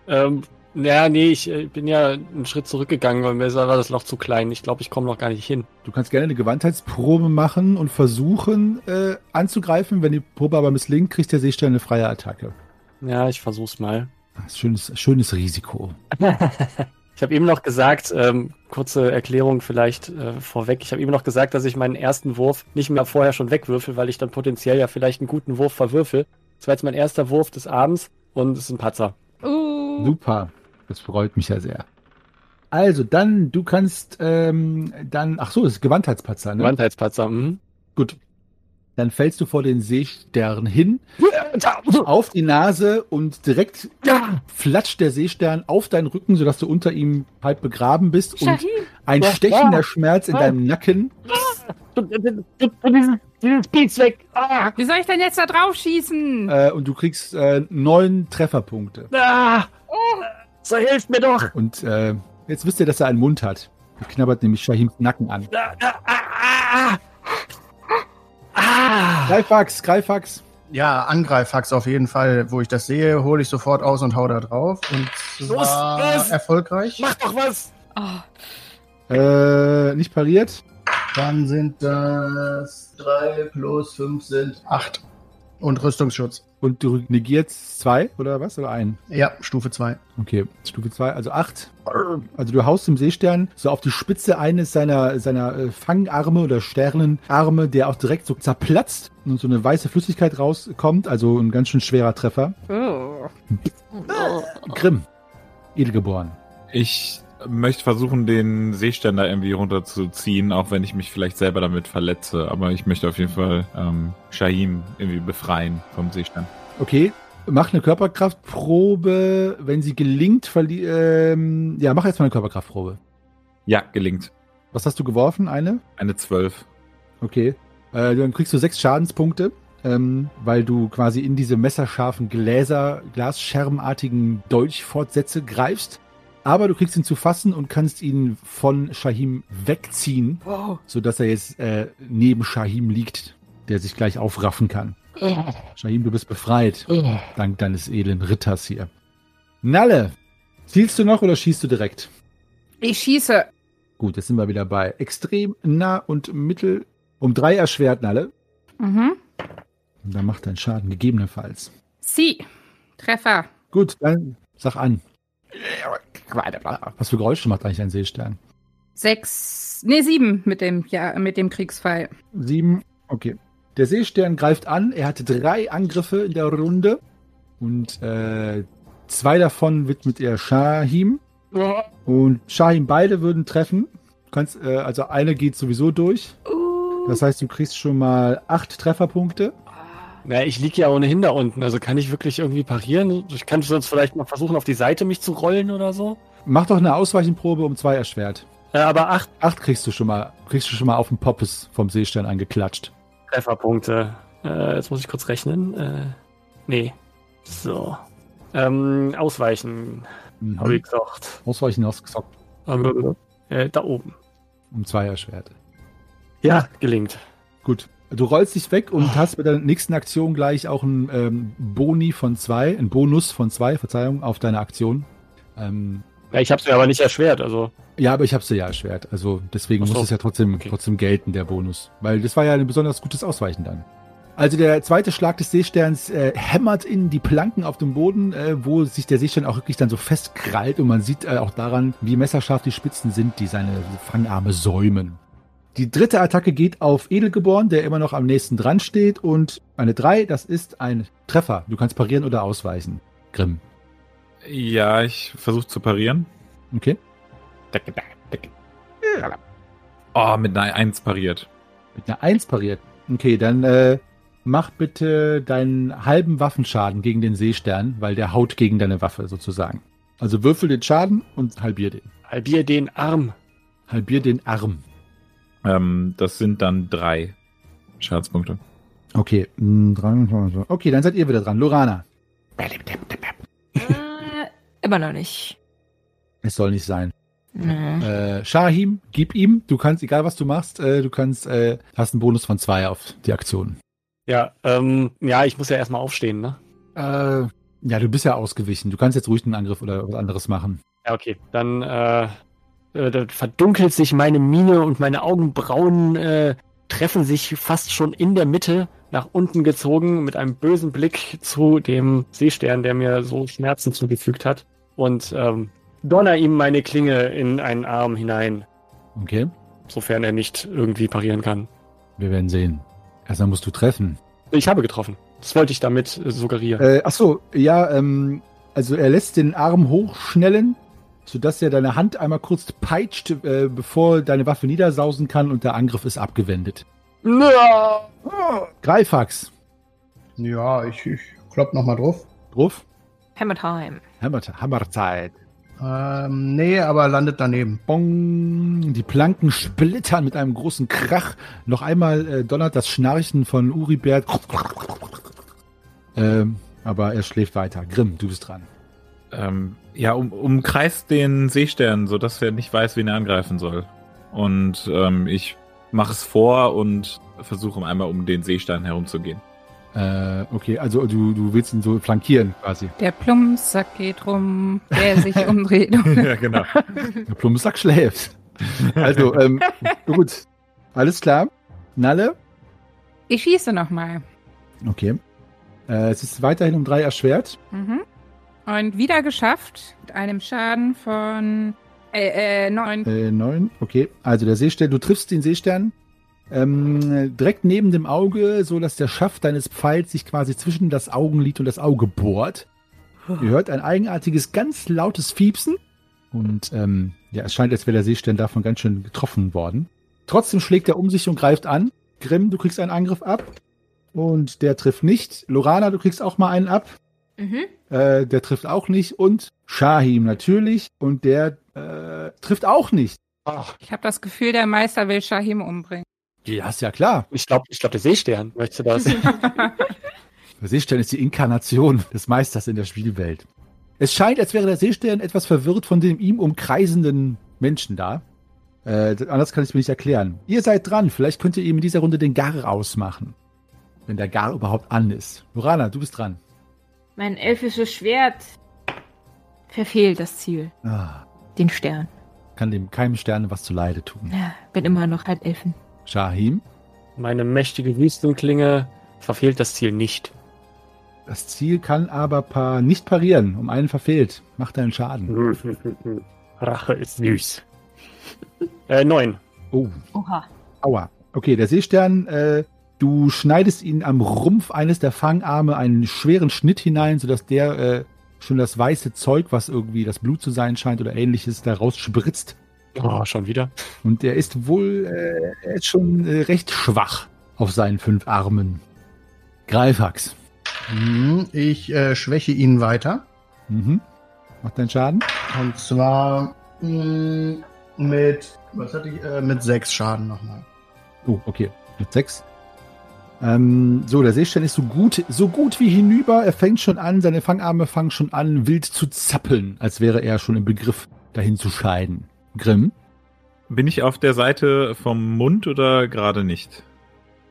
Ähm, ja, nee, ich äh, bin ja einen Schritt zurückgegangen, weil mir war das Loch zu klein. Ich glaube, ich komme noch gar nicht hin. Du kannst gerne eine Gewandheitsprobe machen und versuchen äh, anzugreifen. Wenn die Probe aber misslingt, kriegt der Seestern eine freie Attacke. Ja, ich versuch's mal. Das ist schönes, schönes Risiko. Ich habe eben noch gesagt, ähm, kurze Erklärung vielleicht äh, vorweg. Ich habe eben noch gesagt, dass ich meinen ersten Wurf nicht mehr vorher schon wegwürfel, weil ich dann potenziell ja vielleicht einen guten Wurf verwürfel. Das war jetzt mein erster Wurf des Abends und es ist ein Patzer. Uh. Super, das freut mich ja sehr. Also, dann, du kannst ähm, dann, ach so, das ist Gewandheitspatzer, ne? Gewandheitspatzer. Mhm. Gut. Dann fällst du vor den Seestern hin, auf die Nase und direkt flatscht der Seestern auf deinen Rücken, sodass du unter ihm halb begraben bist und Shahim. ein Ja, stechender ja. Schmerz in deinem Nacken. Dieses, dieses Biest weg. Ah, Wie soll ich denn jetzt da drauf schießen? Äh, und du kriegst äh, neun Trefferpunkte. ah, so hilft mir doch. Und äh, jetzt wisst ihr, dass er einen Mund hat. Er knabbert nämlich Shahims Nacken an. Ah, ah, ah, ah. Greifax, Greifax. Ja, Angreifhax auf jeden Fall. Wo ich das sehe, hole ich sofort aus und hau da drauf. Und Los, los! erfolgreich. Mach doch was. Oh, Äh, nicht pariert. Dann sind das drei plus fünf sind acht. Und Rüstungsschutz. Und du negierst zwei oder was? Oder ein? Ja, Stufe zwei. Okay, Stufe 2, also 8. Also du haust dem Seestern so auf die Spitze eines seiner, seiner äh, Fangarme oder Sternenarme, der auch direkt so zerplatzt und so eine weiße Flüssigkeit rauskommt. Also ein ganz schön schwerer Treffer. Oh. Grimm, edelgeboren. Ich möchte versuchen, den Seestern da irgendwie runterzuziehen, auch wenn ich mich vielleicht selber damit verletze. Aber ich möchte auf jeden Fall ähm, Shahim irgendwie befreien vom Seestern. Okay, mach eine Körperkraftprobe. Wenn sie gelingt, verli ähm, ja, mach jetzt mal eine Körperkraftprobe. Ja, gelingt. Was hast du geworfen? Eine? Eine 12. Okay. Äh, dann kriegst du sechs Schadenspunkte, ähm, weil du quasi in diese messerscharfen Gläser, glasschermartigen Dolchfortsätze greifst. Aber du kriegst ihn zu fassen und kannst ihn von Shahim wegziehen, Wow. sodass er jetzt äh, neben Shahim liegt, der sich gleich aufraffen kann. Shahim, du bist befreit, dank deines edlen Ritters hier. Nalle, zielst du noch oder schießt du direkt? Ich schieße. Gut, jetzt sind wir wieder bei extrem nah und mittel um drei erschwert, Nalle. Mhm. Und dann macht dein Schaden gegebenenfalls. Sie. Treffer. Gut, dann sag an. Was für Geräusche macht eigentlich ein Seestern? Sechs. Nee, sieben mit dem, ja, mit dem Kriegsfall. Sieben. Okay. Der Seestern greift an. Er hatte drei Angriffe in der Runde. Und äh, zwei davon widmet er Shahim. Und Shahim beide würden treffen. Du kannst, äh, also eine geht sowieso durch. Das heißt, du kriegst schon mal acht Trefferpunkte. Na, ich liege ja ohnehin da unten, also kann ich wirklich irgendwie parieren? Ich kann sonst vielleicht mal versuchen, auf die Seite mich zu rollen oder so. Mach doch eine Ausweichenprobe um zwei erschwert. Äh, aber acht Acht kriegst du schon mal, kriegst du schon mal auf den Poppes vom Seestern angeklatscht. Trefferpunkte. Äh, jetzt muss ich kurz rechnen. Äh, nee. So. Ähm, ausweichen, Mhm. habe ich gesagt. Ausweichen ausgesockt Äh, da oben. um zwei erschwert. Ja, gelingt. Gut. Du rollst dich weg und hast bei der nächsten Aktion gleich auch einen ähm, Boni von zwei, einen Bonus von zwei, Verzeihung, auf deine Aktion. Ähm, Ja, ich habe es mir aber nicht erschwert, also. ja, aber ich hab's dir ja erschwert. Also deswegen so. muss es ja trotzdem, Okay. trotzdem gelten, der Bonus. Weil das war ja ein besonders gutes Ausweichen dann. Also der zweite Schlag des Seesterns äh, hämmert in die Planken auf dem Boden, äh, wo sich der Seestern auch wirklich dann so festkrallt und man sieht äh, auch daran, wie messerscharf die Spitzen sind, die seine Fangarme säumen. Die dritte Attacke geht auf Edelgeboren, der immer noch am nächsten dran steht und eine 3, das ist ein Treffer. Du kannst parieren oder ausweichen. Grimm. Ja, ich versuche zu parieren. Okay. Oh, mit einer 1 pariert. Mit einer 1 pariert. Okay, dann äh, mach bitte deinen halben Waffenschaden gegen den Seestern, weil der haut gegen deine Waffe sozusagen. Also würfel den Schaden und halbier den. Halbier den Arm. Halbier den Arm. Ähm, das sind dann drei Schadenspunkte. Okay, mm, drei- okay, dann seid ihr wieder dran. Lorana. Äh, immer noch nicht. Es soll nicht sein. Nee. Äh, Shahim, gib ihm. Du kannst, egal was du machst, äh, du kannst, äh, hast einen Bonus von zwei auf die Aktion. Ja, ähm, ja, ich muss ja erstmal aufstehen, ne? Äh, ja, du bist ja ausgewichen. Du kannst jetzt ruhig einen Angriff oder was anderes machen. Ja, okay. Dann äh, da verdunkelt sich meine Miene und meine Augenbrauen äh, treffen sich fast schon in der Mitte nach unten gezogen mit einem bösen Blick zu dem Seestern, der mir so Schmerzen zugefügt hat. Und ähm, donner ihm meine Klinge in einen Arm hinein, Okay, sofern er nicht irgendwie parieren kann. wir werden sehen. Erstmal musst du treffen. Ich habe getroffen. Das wollte ich damit äh, suggerieren. Äh, ach so, ja, ähm, also er lässt den Arm hochschnellen, sodass er deine Hand einmal kurz peitscht, äh, bevor deine Waffe niedersausen kann und der Angriff ist abgewendet. Greifax. Ja, ich, ich klopp nochmal drauf. Drauf. Hammer Time. Hammer, Hammerzeit. Ähm, nee, aber landet daneben. Bong. Die Planken splittern mit einem großen Krach. Noch einmal äh, donnert das Schnarchen von Uribert. Ähm, aber er schläft weiter. Grimm, du bist dran. Ähm, ja, um, umkreist den Seestern, sodass er nicht weiß, wen er angreifen soll. Und ähm, ich mache es vor und versuche einmal um den Seestern herumzugehen. Äh, okay, also du, du willst ihn so flankieren quasi. Der Plumpsack geht rum, der sich umdreht. ja, genau. Der Plumpsack schläft. Also, ähm, gut. Alles klar. Nalle? Ich schieße nochmal. Okay. Äh, es ist weiterhin um drei erschwert. Mhm. Und wieder geschafft. Mit einem Schaden von äh, äh, neun. Äh, neun. Okay. Also der Seestern, du triffst den Seestern ähm, direkt neben dem Auge, so dass der Schaft deines Pfeils sich quasi zwischen das Augenlid und das Auge bohrt. Ihr hört ein eigenartiges, ganz lautes Fiepsen Und ähm, ja, es scheint, als wäre der Seestern davon ganz schön getroffen worden. Trotzdem schlägt er um sich und greift an. Grimm, du kriegst einen Angriff ab. Und der trifft nicht. Lorana, du kriegst auch mal einen ab. Mhm. Äh, der trifft auch nicht. Und Shahim natürlich. Und der äh, trifft auch nicht. Ich habe das Gefühl, der Meister will Shahim umbringen. Ja, ist ja klar. Ich glaube, ich glaub, der Seestern möchte das. Der Seestern ist die Inkarnation des Meisters in der Spielwelt. Es scheint, als wäre der Seestern etwas verwirrt von den ihm umkreisenden Menschen da. Äh, anders kann ich es mir nicht erklären. Ihr seid dran. Vielleicht könnt ihr ihm in dieser Runde den Gar ausmachen. Wenn der Gar überhaupt an ist. Lorana, du bist dran. Mein elfisches Schwert verfehlt das Ziel. Ah, Den Stern. kann dem keinem Stern was zuleide tun. Ja, bin immer noch halb Elfen. Shahim, Meine mächtige Wüstenklinge verfehlt das Ziel nicht. das Ziel kann aber pa nicht parieren. Um einen verfehlt. Macht einen Schaden. Rache ist süß. äh, neun. Oh, Oha. aua. Okay, der Seestern, äh, du schneidest ihn am Rumpf eines der Fangarme einen schweren Schnitt hinein, sodass der äh, schon das weiße Zeug, was irgendwie das Blut zu sein scheint oder ähnliches, daraus spritzt. Oh, schon wieder. Und er ist wohl, äh, er ist schon äh, recht schwach auf seinen fünf Armen. Greifax. Hm, Ich äh, schwäche ihn weiter. Mhm. Macht deinen Schaden? Und zwar mh, mit, was hatte ich, äh, mit sechs Schaden nochmal. Oh, okay. Mit sechs. Ähm, so, der Seestern ist so gut, so gut wie hinüber. Er fängt schon an, seine Fangarme fangen schon an, wild zu zappeln, als wäre er schon im Begriff, dahin zu scheiden. Grimm? Bin ich auf der Seite vom Mund oder gerade nicht?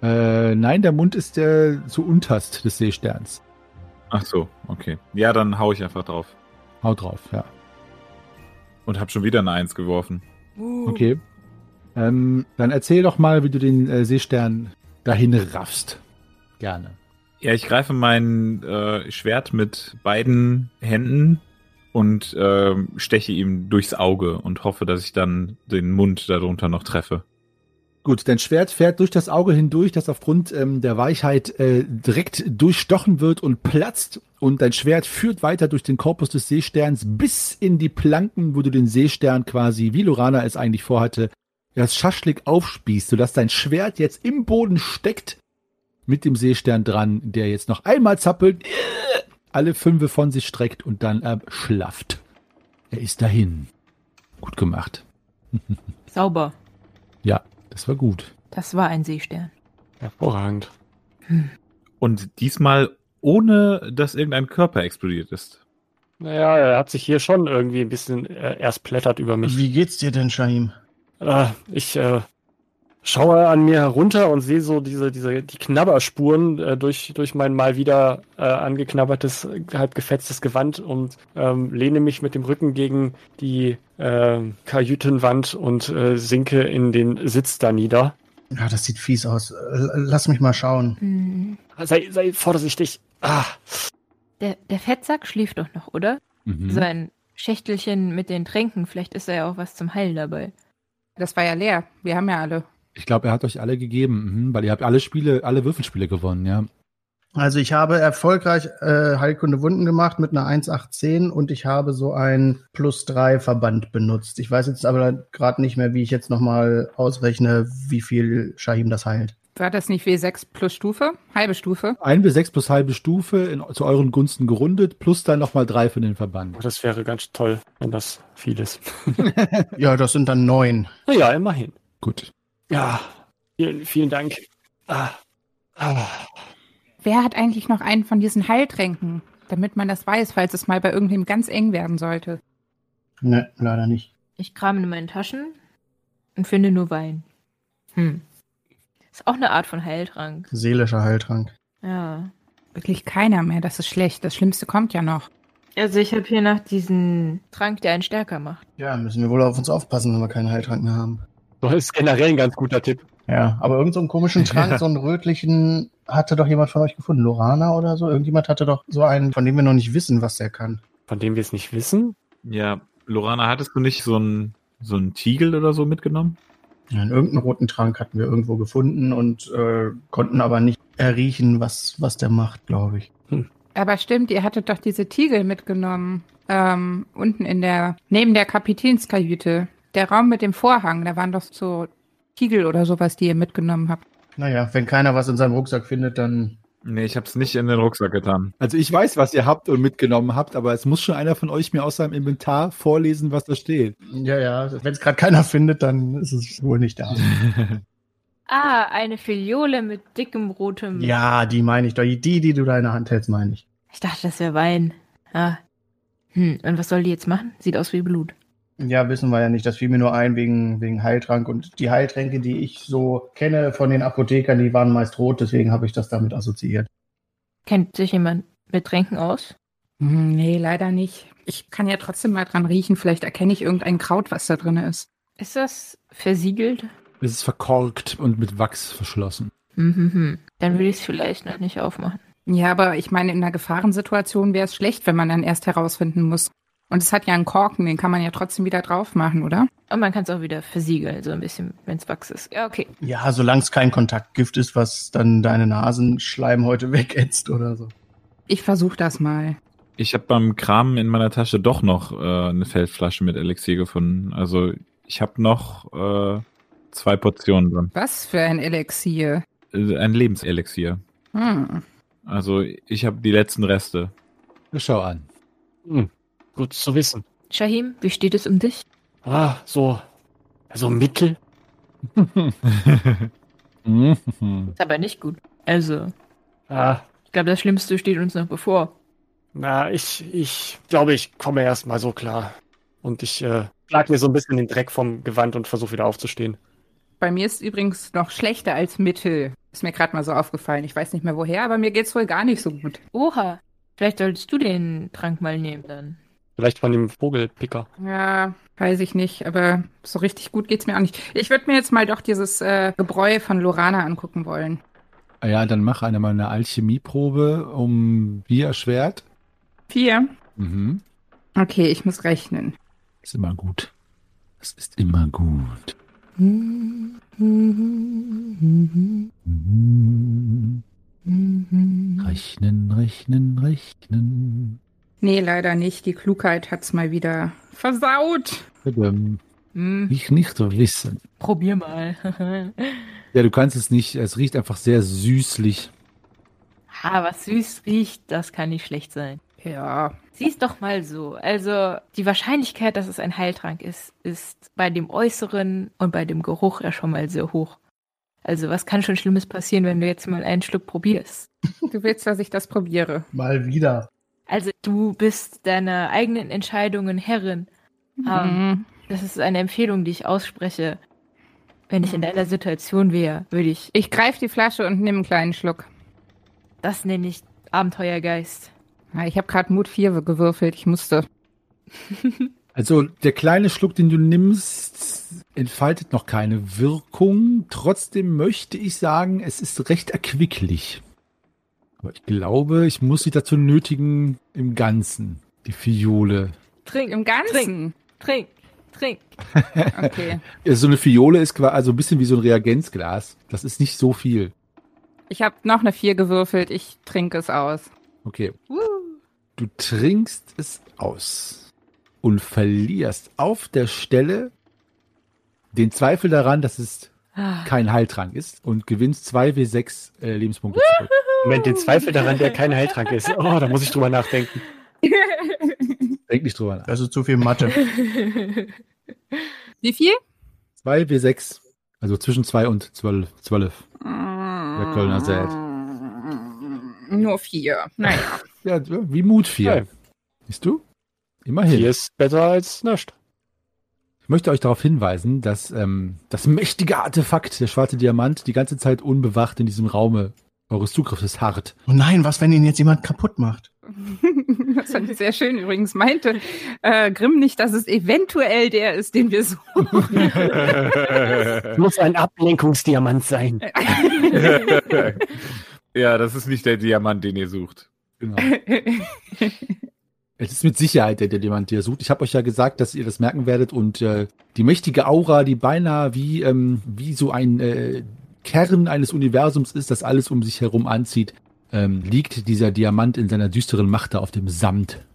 Äh, nein, der Mund ist der zu unterst des Seesterns. Ach so, okay. Ja, dann hau ich einfach drauf. Hau drauf, ja. Und hab schon wieder eine Eins geworfen. Okay. Ähm, dann erzähl doch mal, wie du den äh, Seestern dahin raffst. Gerne. Ja, ich greife mein äh, Schwert mit beiden Händen und ähm, steche ihm durchs Auge und hoffe, dass ich dann den Mund darunter noch treffe. Gut, dein Schwert fährt durch das Auge hindurch, das aufgrund ähm, der Weichheit äh, direkt durchstochen wird und platzt. Und dein Schwert führt weiter durch den Korpus des Seesterns bis in die Planken, wo du den Seestern quasi, wie Lorana es eigentlich vorhatte, das Schaschlik aufspießt, sodass dein Schwert jetzt im Boden steckt mit dem Seestern dran, der jetzt noch einmal zappelt, alle Fünfe von sich streckt und dann erschlafft. Er ist dahin. Gut gemacht. Sauber. Ja, das war gut. Das war ein Seestern. Hervorragend. Und diesmal ohne, dass irgendein Körper explodiert ist. Naja, er hat sich hier schon irgendwie ein bisschen äh, erst plättert über mich. Wie geht's dir denn, Shahim? Äh, ich äh, schaue an mir herunter und sehe so diese, diese, die Knabberspuren äh, durch, durch mein mal wieder äh, angeknabbertes, halb gefetztes Gewand und ähm, lehne mich mit dem Rücken gegen die äh, Kajütenwand und äh, sinke in den Sitz da nieder. Ja, das sieht fies aus. Lass mich mal schauen. Hm. Sei, sei vorsichtig. Ah, Der, der Fettsack schläft doch noch, oder? Mhm. Sein Schächtelchen mit den Tränken, vielleicht ist da ja auch was zum Heilen dabei. Das war ja leer. Wir haben ja alle. Ich glaube, er hat euch alle gegeben, mhm, weil ihr habt alle Spiele, alle Würfelspiele gewonnen, ja. Also ich habe erfolgreich äh, Heilkunde Wunden gemacht mit einer 1,18 und ich habe so ein Plus 3 Verband benutzt. Ich weiß jetzt aber gerade nicht mehr, wie ich jetzt nochmal ausrechne, wie viel Shahim das heilt. War das nicht W6 plus Stufe? Halbe Stufe? Ein bis sechs plus halbe Stufe in, zu euren Gunsten gerundet, plus dann nochmal drei für den Verband. das wäre ganz toll, wenn das viel ist. Ja, das sind dann neun. Naja, immerhin. Gut. Ja, vielen, vielen Dank. Ah, ah. Wer hat eigentlich noch einen von diesen Heiltränken? Damit man das weiß, falls es mal bei irgendwem ganz eng werden sollte. Ne, leider nicht. Ich kram in meinen Taschen und finde nur Wein. Hm. Ist auch eine Art von Heiltrank. Seelischer Heiltrank. Ja. Wirklich keiner mehr. Das ist schlecht. Das Schlimmste kommt ja noch. Also ich habe hier nach diesen Trank, der einen stärker macht. Ja, müssen wir wohl auf uns aufpassen, wenn wir keinen Heiltrank mehr haben. Das ist generell ein ganz guter Tipp. Ja, aber irgend so einen komischen Trank, so einen rötlichen, hatte doch jemand von euch gefunden. Lorana oder so? Irgendjemand hatte doch so einen, von dem wir noch nicht wissen, was der kann. Von dem wir es nicht wissen. Ja, Lorana, hattest du nicht so ein, so ein Tiegel oder so mitgenommen? Ja, irgendeinen roten Trank hatten wir irgendwo gefunden und äh, konnten aber nicht erriechen, was, was der macht, glaube ich. Aber stimmt, ihr hattet doch diese Tiegel mitgenommen. Ähm, unten in der, neben der Kapitänskajüte. Der Raum mit dem Vorhang, da waren doch so Tiegel oder sowas, die ihr mitgenommen habt. Naja, wenn keiner was in seinem Rucksack findet, dann. Nee, ich hab's nicht in den Rucksack getan. Also ich weiß, was ihr habt und mitgenommen habt, aber es muss schon einer von euch mir aus seinem Inventar vorlesen, was da steht. Ja, ja, wenn es gerade keiner findet, dann ist es wohl nicht da. Ah, eine Filiole mit dickem rotem. ja, die meine ich doch. Die, die du da in der Hand hältst, meine ich. Ich dachte, das wäre Wein. Ah. Hm, und was soll die jetzt machen? Sieht aus wie Blut. Ja, wissen wir ja nicht. Das fiel mir nur ein wegen, wegen Heiltrank. Und die Heiltränke, die ich so kenne von den Apothekern, die waren meist rot. Deswegen habe ich das damit assoziiert. Kennt sich jemand mit Tränken aus? Hm, nee, leider nicht. Ich kann ja trotzdem mal dran riechen. Vielleicht erkenne ich irgendein Kraut, was da drin ist. Ist das versiegelt? Es ist verkorkt und mit Wachs verschlossen. Mhm. Dann würde ich es vielleicht noch nicht aufmachen. Ja, aber ich meine, in einer Gefahrensituation wäre es schlecht, wenn man dann erst herausfinden muss. Und es hat ja einen Korken, den kann man ja trotzdem wieder drauf machen, oder? Und man kann es auch wieder versiegeln, so ein bisschen, wenn es Wachs ist. Ja, okay. Ja, solange es kein Kontaktgift ist, was dann deine Nasenschleimhäute wegätzt oder so. Ich versuche das mal. Ich habe beim Kramen in meiner Tasche doch noch äh, eine Feldflasche mit Elixier gefunden. Also ich habe noch äh, zwei Portionen drin. Was für ein Elixier. Äh, Ein Lebenselixier. Hm. Also ich habe die letzten Reste. Schau an. Hm, gut zu wissen. Shahim, wie steht es um dich? Ah, so, so mittel. Mhm. Ist aber nicht gut. Also, Ah, ich glaube, das Schlimmste steht uns noch bevor. na, ich, ich glaube, ich komme erst mal so klar. Und ich äh, schlag mir so ein bisschen den Dreck vom Gewand und versuche wieder aufzustehen. Bei mir ist übrigens noch schlechter als Mittel. Ist mir gerade mal so aufgefallen. Ich weiß nicht mehr woher, aber mir geht's wohl gar nicht so gut. Oha, vielleicht solltest du den Trank mal nehmen dann. Vielleicht von dem Vogelpicker. Ja, weiß ich nicht, aber so richtig gut geht's mir auch nicht. Ich würde mir jetzt mal doch dieses äh, Gebräu von Lorana angucken wollen. Ah Ja, dann mach eine mal eine Alchemieprobe um wie erschwert. Vier. Mhm. Okay, ich muss rechnen. Ist immer gut. Das ist immer gut. Rechnen, rechnen, rechnen. Nee, leider nicht. Die Klugheit hat's mal wieder versaut. Verdammt. Hm, Ich nicht wissen. probier mal. Ja, du kannst es nicht. Es riecht einfach sehr süßlich. ha, was süß riecht, das kann nicht schlecht sein. Ja. Sieh's doch mal so. Also, die Wahrscheinlichkeit, dass es ein Heiltrank ist, ist bei dem Äußeren und bei dem Geruch ja schon mal sehr hoch. Also, was kann schon Schlimmes passieren, wenn du jetzt mal einen Schluck probierst? Du willst, dass ich das probiere. Mal wieder. Also, du bist deiner eigenen Entscheidungen Herrin. Ähm, Mhm. das ist eine Empfehlung, die ich ausspreche. Wenn ich in deiner Situation wäre, würde ich, Ich greife die Flasche und nehme einen kleinen Schluck. das nenne ich Abenteuergeist. Ja, ich habe gerade Mut 4 gewürfelt. Ich musste. Also der kleine Schluck, den du nimmst, entfaltet noch keine Wirkung. Trotzdem möchte ich sagen, es ist recht erquicklich. Aber ich glaube, ich muss sie dazu nötigen, im Ganzen, die Fiole. Trink, Im Ganzen. trink, trink. Okay. Ja, So eine Fiole ist quasi also ein bisschen wie so ein Reagenzglas. Das ist nicht so viel. Ich habe noch eine 4 gewürfelt. Ich trinke es aus. Okay. Du trinkst es aus und verlierst auf der Stelle den Zweifel daran, dass es Ah, kein Heiltrank ist und gewinnst 2W6 äh, Lebenspunkte zurück. Moment, den Zweifel daran, der kein Heiltrank ist. Oh, da muss ich drüber nachdenken. Denk nicht drüber nach. Das ist zu viel Mathe. Wie viel? 2W6, also zwischen 2 und 12. 12. Der Kölner sät. Nur 4. Naja. Ja, wie Mut 4. Okay. Siehst du? Immerhin. Hier ist besser als nichts. Ich möchte euch darauf hinweisen, dass ähm, das mächtige Artefakt, der schwarze Diamant, die ganze Zeit unbewacht in diesem Raume eures Zugriffes harrt. Oh nein, was, wenn ihn jetzt jemand kaputt macht? Das fand ich sehr schön übrigens. Meinte äh, Grimm nicht, dass es eventuell der ist, den wir suchen. Muss ein Ablenkungsdiamant sein. ja, das ist nicht der Diamant, den ihr sucht. Genau. Es ist mit Sicherheit der, der Diamant, der sucht. Ich habe euch ja gesagt, dass ihr das merken werdet und äh, die mächtige Aura, die beinahe wie, ähm, wie so ein äh, Kern eines Universums ist, das alles um sich herum anzieht, ähm, liegt dieser Diamant in seiner düsteren Macht da auf dem Samt.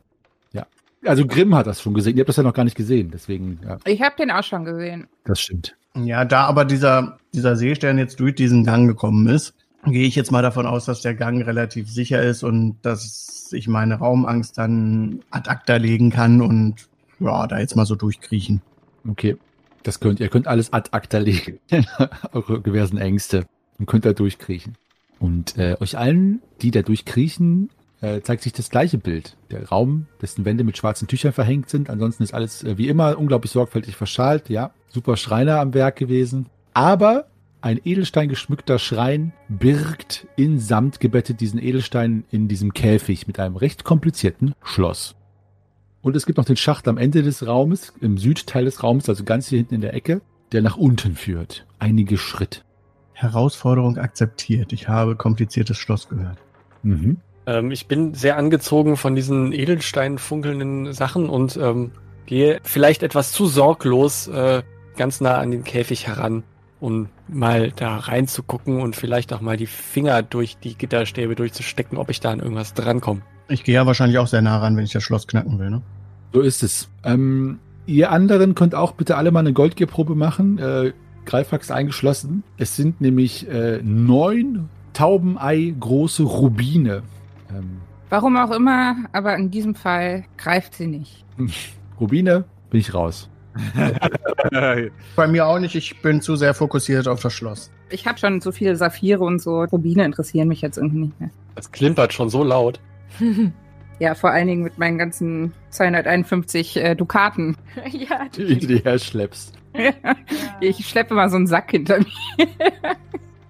Ja. Also Grimm hat das schon gesehen. Ihr habt das ja noch gar nicht gesehen, deswegen, ja, Ich habe den auch schon gesehen. das stimmt. Ja, da aber dieser, dieser Seestern jetzt durch diesen Gang gekommen ist, gehe ich jetzt mal davon aus, dass der Gang relativ sicher ist und dass ich meine Raumangst dann ad acta legen kann und ja, da jetzt mal so durchkriechen. Okay. Das könnt ihr. könnt alles ad acta legen. Eure diversen Ängste. Und könnt da durchkriechen. Und äh, euch allen, die da durchkriechen, äh, zeigt sich das gleiche Bild. Der Raum, dessen Wände mit schwarzen Tüchern verhängt sind. Ansonsten ist alles äh, wie immer unglaublich sorgfältig verschalt. Ja, super Schreiner am Werk gewesen. Aber ein Edelstein geschmückter Schrein birgt in Samt gebettet diesen Edelstein in diesem Käfig mit einem recht komplizierten Schloss. Und es gibt noch den Schacht am Ende des Raumes, im Südteil des Raumes, also ganz hier hinten in der Ecke, der nach unten führt. Einige Schritt. Herausforderung akzeptiert. Ich habe kompliziertes Schloss gehört. Mhm. Ähm, ich bin sehr angezogen von diesen Edelstein funkelnden Sachen und ähm, gehe vielleicht etwas zu sorglos äh, ganz nah an den Käfig heran, um mal da reinzugucken und vielleicht auch mal die Finger durch die Gitterstäbe durchzustecken, ob ich da an irgendwas drankomme. Ich gehe ja wahrscheinlich auch sehr nah ran, wenn ich das Schloss knacken will, ne? So ist es. Ähm, ihr anderen könnt auch bitte alle mal eine Goldgierprobe machen. Äh, Greifax eingeschlossen. Es sind nämlich äh, neun Taubenei große Rubine. Ähm, Warum auch immer, aber in diesem Fall greift sie nicht. Rubine, bin ich raus. Bei mir auch nicht. Ich bin zu sehr fokussiert auf das Schloss. Ich habe schon so viele Saphire und so. Rubine interessieren mich jetzt irgendwie nicht mehr. Das klimpert schon so laut. Ja, vor allen Dingen mit meinen ganzen 251 äh, Dukaten. ja, Die du dir herschleppst. Ich schleppe mal so einen Sack hinter mir.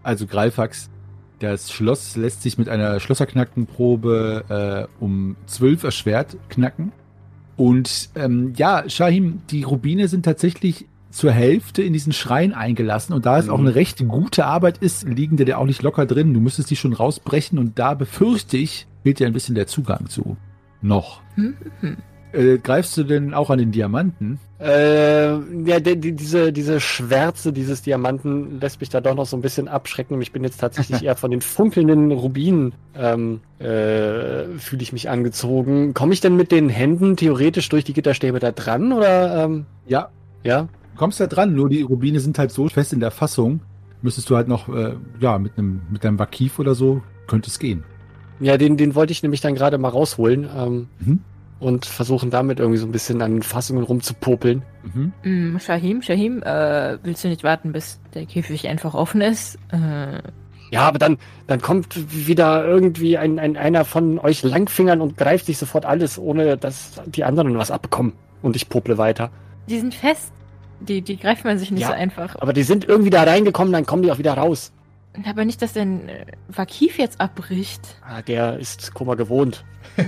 Also Greifax, das Schloss lässt sich mit einer Schlosserknackenprobe äh, um 12 erschwert knacken. Und ähm, ja, Shahim, die Rubine sind tatsächlich zur Hälfte in diesen Schrein eingelassen. Und da es auch eine recht gute Arbeit ist, liegen dir ja auch nicht locker drin. Du müsstest die schon rausbrechen. Und da befürchte ich, fehlt dir ein bisschen der Zugang zu. Noch. Hm, hm. Äh, greifst du denn auch an den Diamanten? Äh, ja, die, die, diese, diese Schwärze dieses Diamanten lässt mich da doch noch so ein bisschen abschrecken. Ich bin jetzt tatsächlich eher von den funkelnden Rubinen, ähm, äh, fühle ich mich angezogen. Komme ich denn mit den Händen theoretisch durch die Gitterstäbe da dran oder, ähm, Ja, ja? Du kommst da dran, nur die Rubine sind halt so fest in der Fassung, müsstest du halt noch, äh, ja, mit einem, mit einem Vakif oder so, könnte es gehen. Ja, den, den wollte ich nämlich dann gerade mal rausholen, ähm, Mhm. und versuchen damit irgendwie so ein bisschen an den Fassungen rumzupopeln. Mhm. Mm, Shahim, Shahim, äh, willst du nicht warten, bis der Käfig einfach offen ist? Äh, Ja, aber dann, dann kommt wieder irgendwie ein, ein, einer von euch Langfingern und greift sich sofort alles, ohne dass die anderen was abbekommen. Und ich pople weiter. die sind fest. Die, die greift man sich nicht Ja. so einfach. Aber die sind irgendwie da reingekommen, dann kommen die auch wieder raus. Aber nicht, dass dein äh, Vakif jetzt abbricht. Ah, der ist Kummer gewohnt.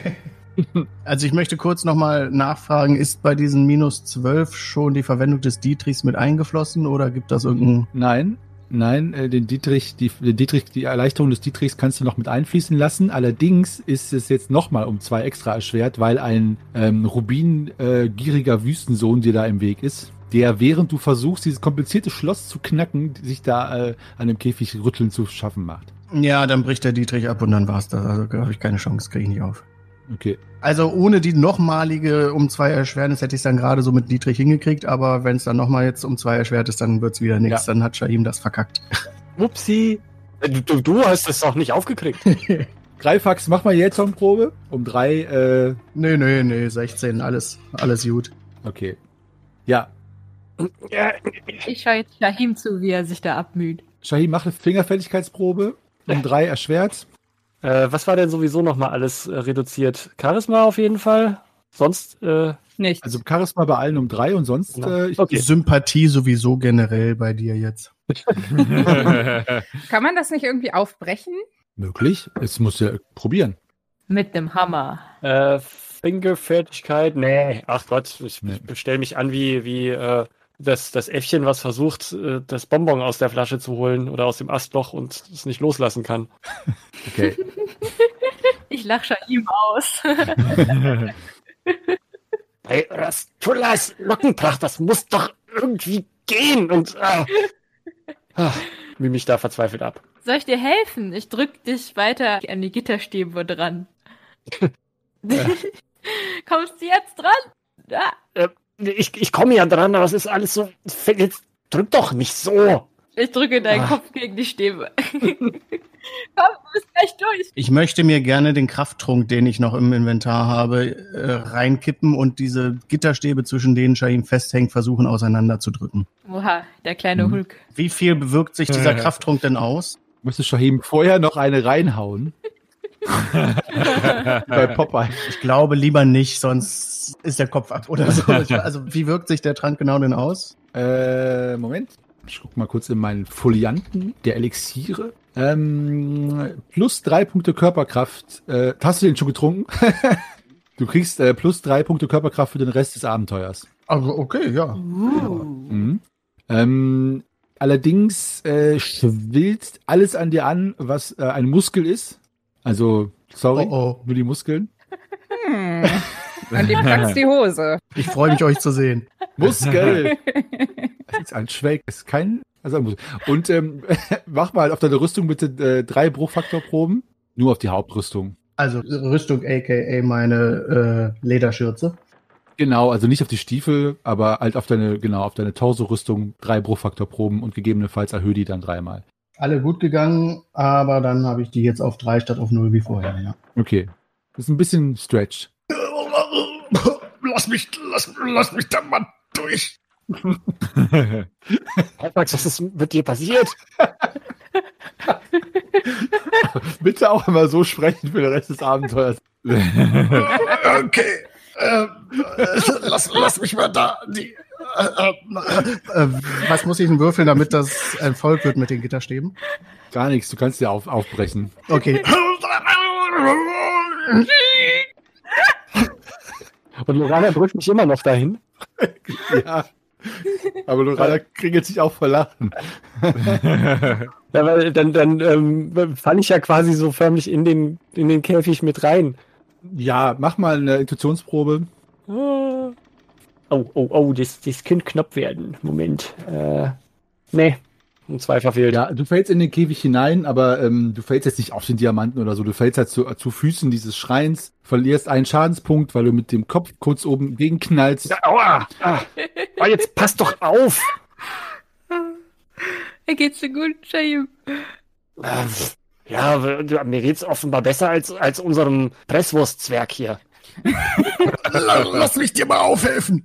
Also ich möchte kurz nochmal nachfragen, ist bei diesen minus 12 schon die Verwendung des Dietrichs mit eingeflossen oder gibt das irgendein... Nein, nein, äh, den Dietrich, die, den Dietrich, die Erleichterung des Dietrichs kannst du noch mit einfließen lassen. Allerdings ist es jetzt nochmal um zwei extra erschwert, weil ein ähm, rubingieriger äh, Wüstensohn dir da im Weg ist, der, während du versuchst, dieses komplizierte Schloss zu knacken, sich da äh, an dem Käfig rütteln zu schaffen macht. Ja, dann bricht der Dietrich ab und dann war's das. Also da habe ich keine Chance, kriege ich nicht auf. Okay. Also ohne die nochmalige um zwei Erschwernis hätte ich es dann gerade so mit Dietrich hingekriegt, aber wenn es dann nochmal jetzt um zwei erschwert ist, dann wird's wieder nichts. Ja. Dann hat Shahim das verkackt. Upsi. Äh, Du, du, du hast es auch nicht aufgekriegt. Greifax, mach mal jetzt Probe. Um drei, äh, nee, nee, nee, 16, alles, alles gut. okay. Ja, Ich schaue jetzt Shahim zu, wie er sich da abmüht. Shahim, mach eine Fingerfertigkeitsprobe. Um drei erschwert. äh, was war denn sowieso nochmal alles äh, reduziert? Charisma auf jeden Fall. Sonst, äh, Nicht. Also Charisma bei allen um drei und sonst, Genau. äh, ich, Okay. Sympathie sowieso generell bei dir jetzt. Kann man das nicht irgendwie aufbrechen? möglich. Es muss ja probieren. Mit dem Hammer. Äh, Fingerfertigkeit, nee. Ach Gott, ich Nee. bestell mich an wie, wie äh, das, das Äffchen, was versucht, äh, das Bonbon aus der Flasche zu holen oder aus dem Astloch und es nicht loslassen kann. Okay. Ich lach Shahim aus. Bei Rastullas Lockenpracht, das muss doch irgendwie gehen und äh, ah, wie mich da verzweifelt ab. Soll ich dir helfen? Ich drück dich weiter an die Gitterstäbe dran. Kommst du jetzt dran? Ja. Äh, ich ich komme ja dran, aber es ist alles so. Jetzt drück doch nicht so. Ich drücke deinen Ah. Kopf gegen die Stäbe. Komm, du bist gleich durch. Ich möchte mir gerne den Krafttrunk, den ich noch im Inventar habe, äh, reinkippen und diese Gitterstäbe, zwischen denen Shahim festhängt, versuchen auseinanderzudrücken. Oha, der kleine Mhm. Hulk. Wie viel bewirkt sich dieser Krafttrunk denn aus? Müsste Shahim vorher noch eine reinhauen. Bei Popeye. Ich glaube lieber nicht, sonst ist der Kopf ab oder so. Also wie wirkt sich der Trank genau denn aus? Äh, Moment. Ich guck mal kurz in meinen Folianten der Elixiere. Ähm, plus drei Punkte Körperkraft. Äh, hast du den schon getrunken? du kriegst äh, plus drei Punkte Körperkraft für den Rest des Abenteuers. Also okay, ja. Mhm. Ähm, allerdings äh, schwillt alles an dir an, was äh, ein Muskel ist. Also, sorry, Oh oh. nur die Muskeln. Hm. An dem platzt die Hose. Ich freue mich, euch zu sehen. Muskel! Das ist ein Schwäch, ist kein. Also ein Muskel. Und ähm, mach mal auf deine Rüstung bitte äh, drei Bruchfaktorproben. Nur auf die Hauptrüstung. Also Rüstung, aka meine äh, Lederschürze. Genau, also nicht auf die Stiefel, aber halt auf deine, genau, auf deine Torso-Rüstung drei Bruchfaktorproben und gegebenenfalls erhöhe die dann dreimal. Alle gut gegangen, aber dann habe ich die jetzt auf drei statt auf null wie vorher, ja. Okay. Das ist ein bisschen Stretch. Lass mich, lass, lass mich da mal durch. Max, was ist mit dir passiert? Bitte auch immer so sprechen für den Rest des Abenteuers. Okay. Äh, äh, lass, lass mich mal da. Die, was muss ich denn würfeln, damit das ein Volk wird mit den Gitterstäben? Gar nichts, du kannst ja auf, aufbrechen. Okay. Und Lorana drückt mich immer noch dahin. Ja. Aber Lorana kriegelt sich auch vor Lachen. Ja, weil dann, dann ähm, falle ich ja quasi so förmlich in den, in den Käfig mit rein. Ja, mach mal eine Intuitionsprobe. Ah. Oh, oh, oh, das, das könnte knapp werden. Moment. Äh, nee. Und zwei verfehlt. Ja, du fällst in den Käfig hinein, aber ähm, du fällst jetzt nicht auf den Diamanten oder so. Du fällst halt zu, zu Füßen dieses Schreins, verlierst einen Schadenspunkt, weil du mit dem Kopf kurz oben gegenknallst. Ja, aua! Ah. Ah, jetzt passt doch auf! Mir geht's dir gut, Shahim? Äh, ja, mir geht's offenbar besser als, als unserem Presswurstzwerg hier. La- lass mich dir mal aufhelfen.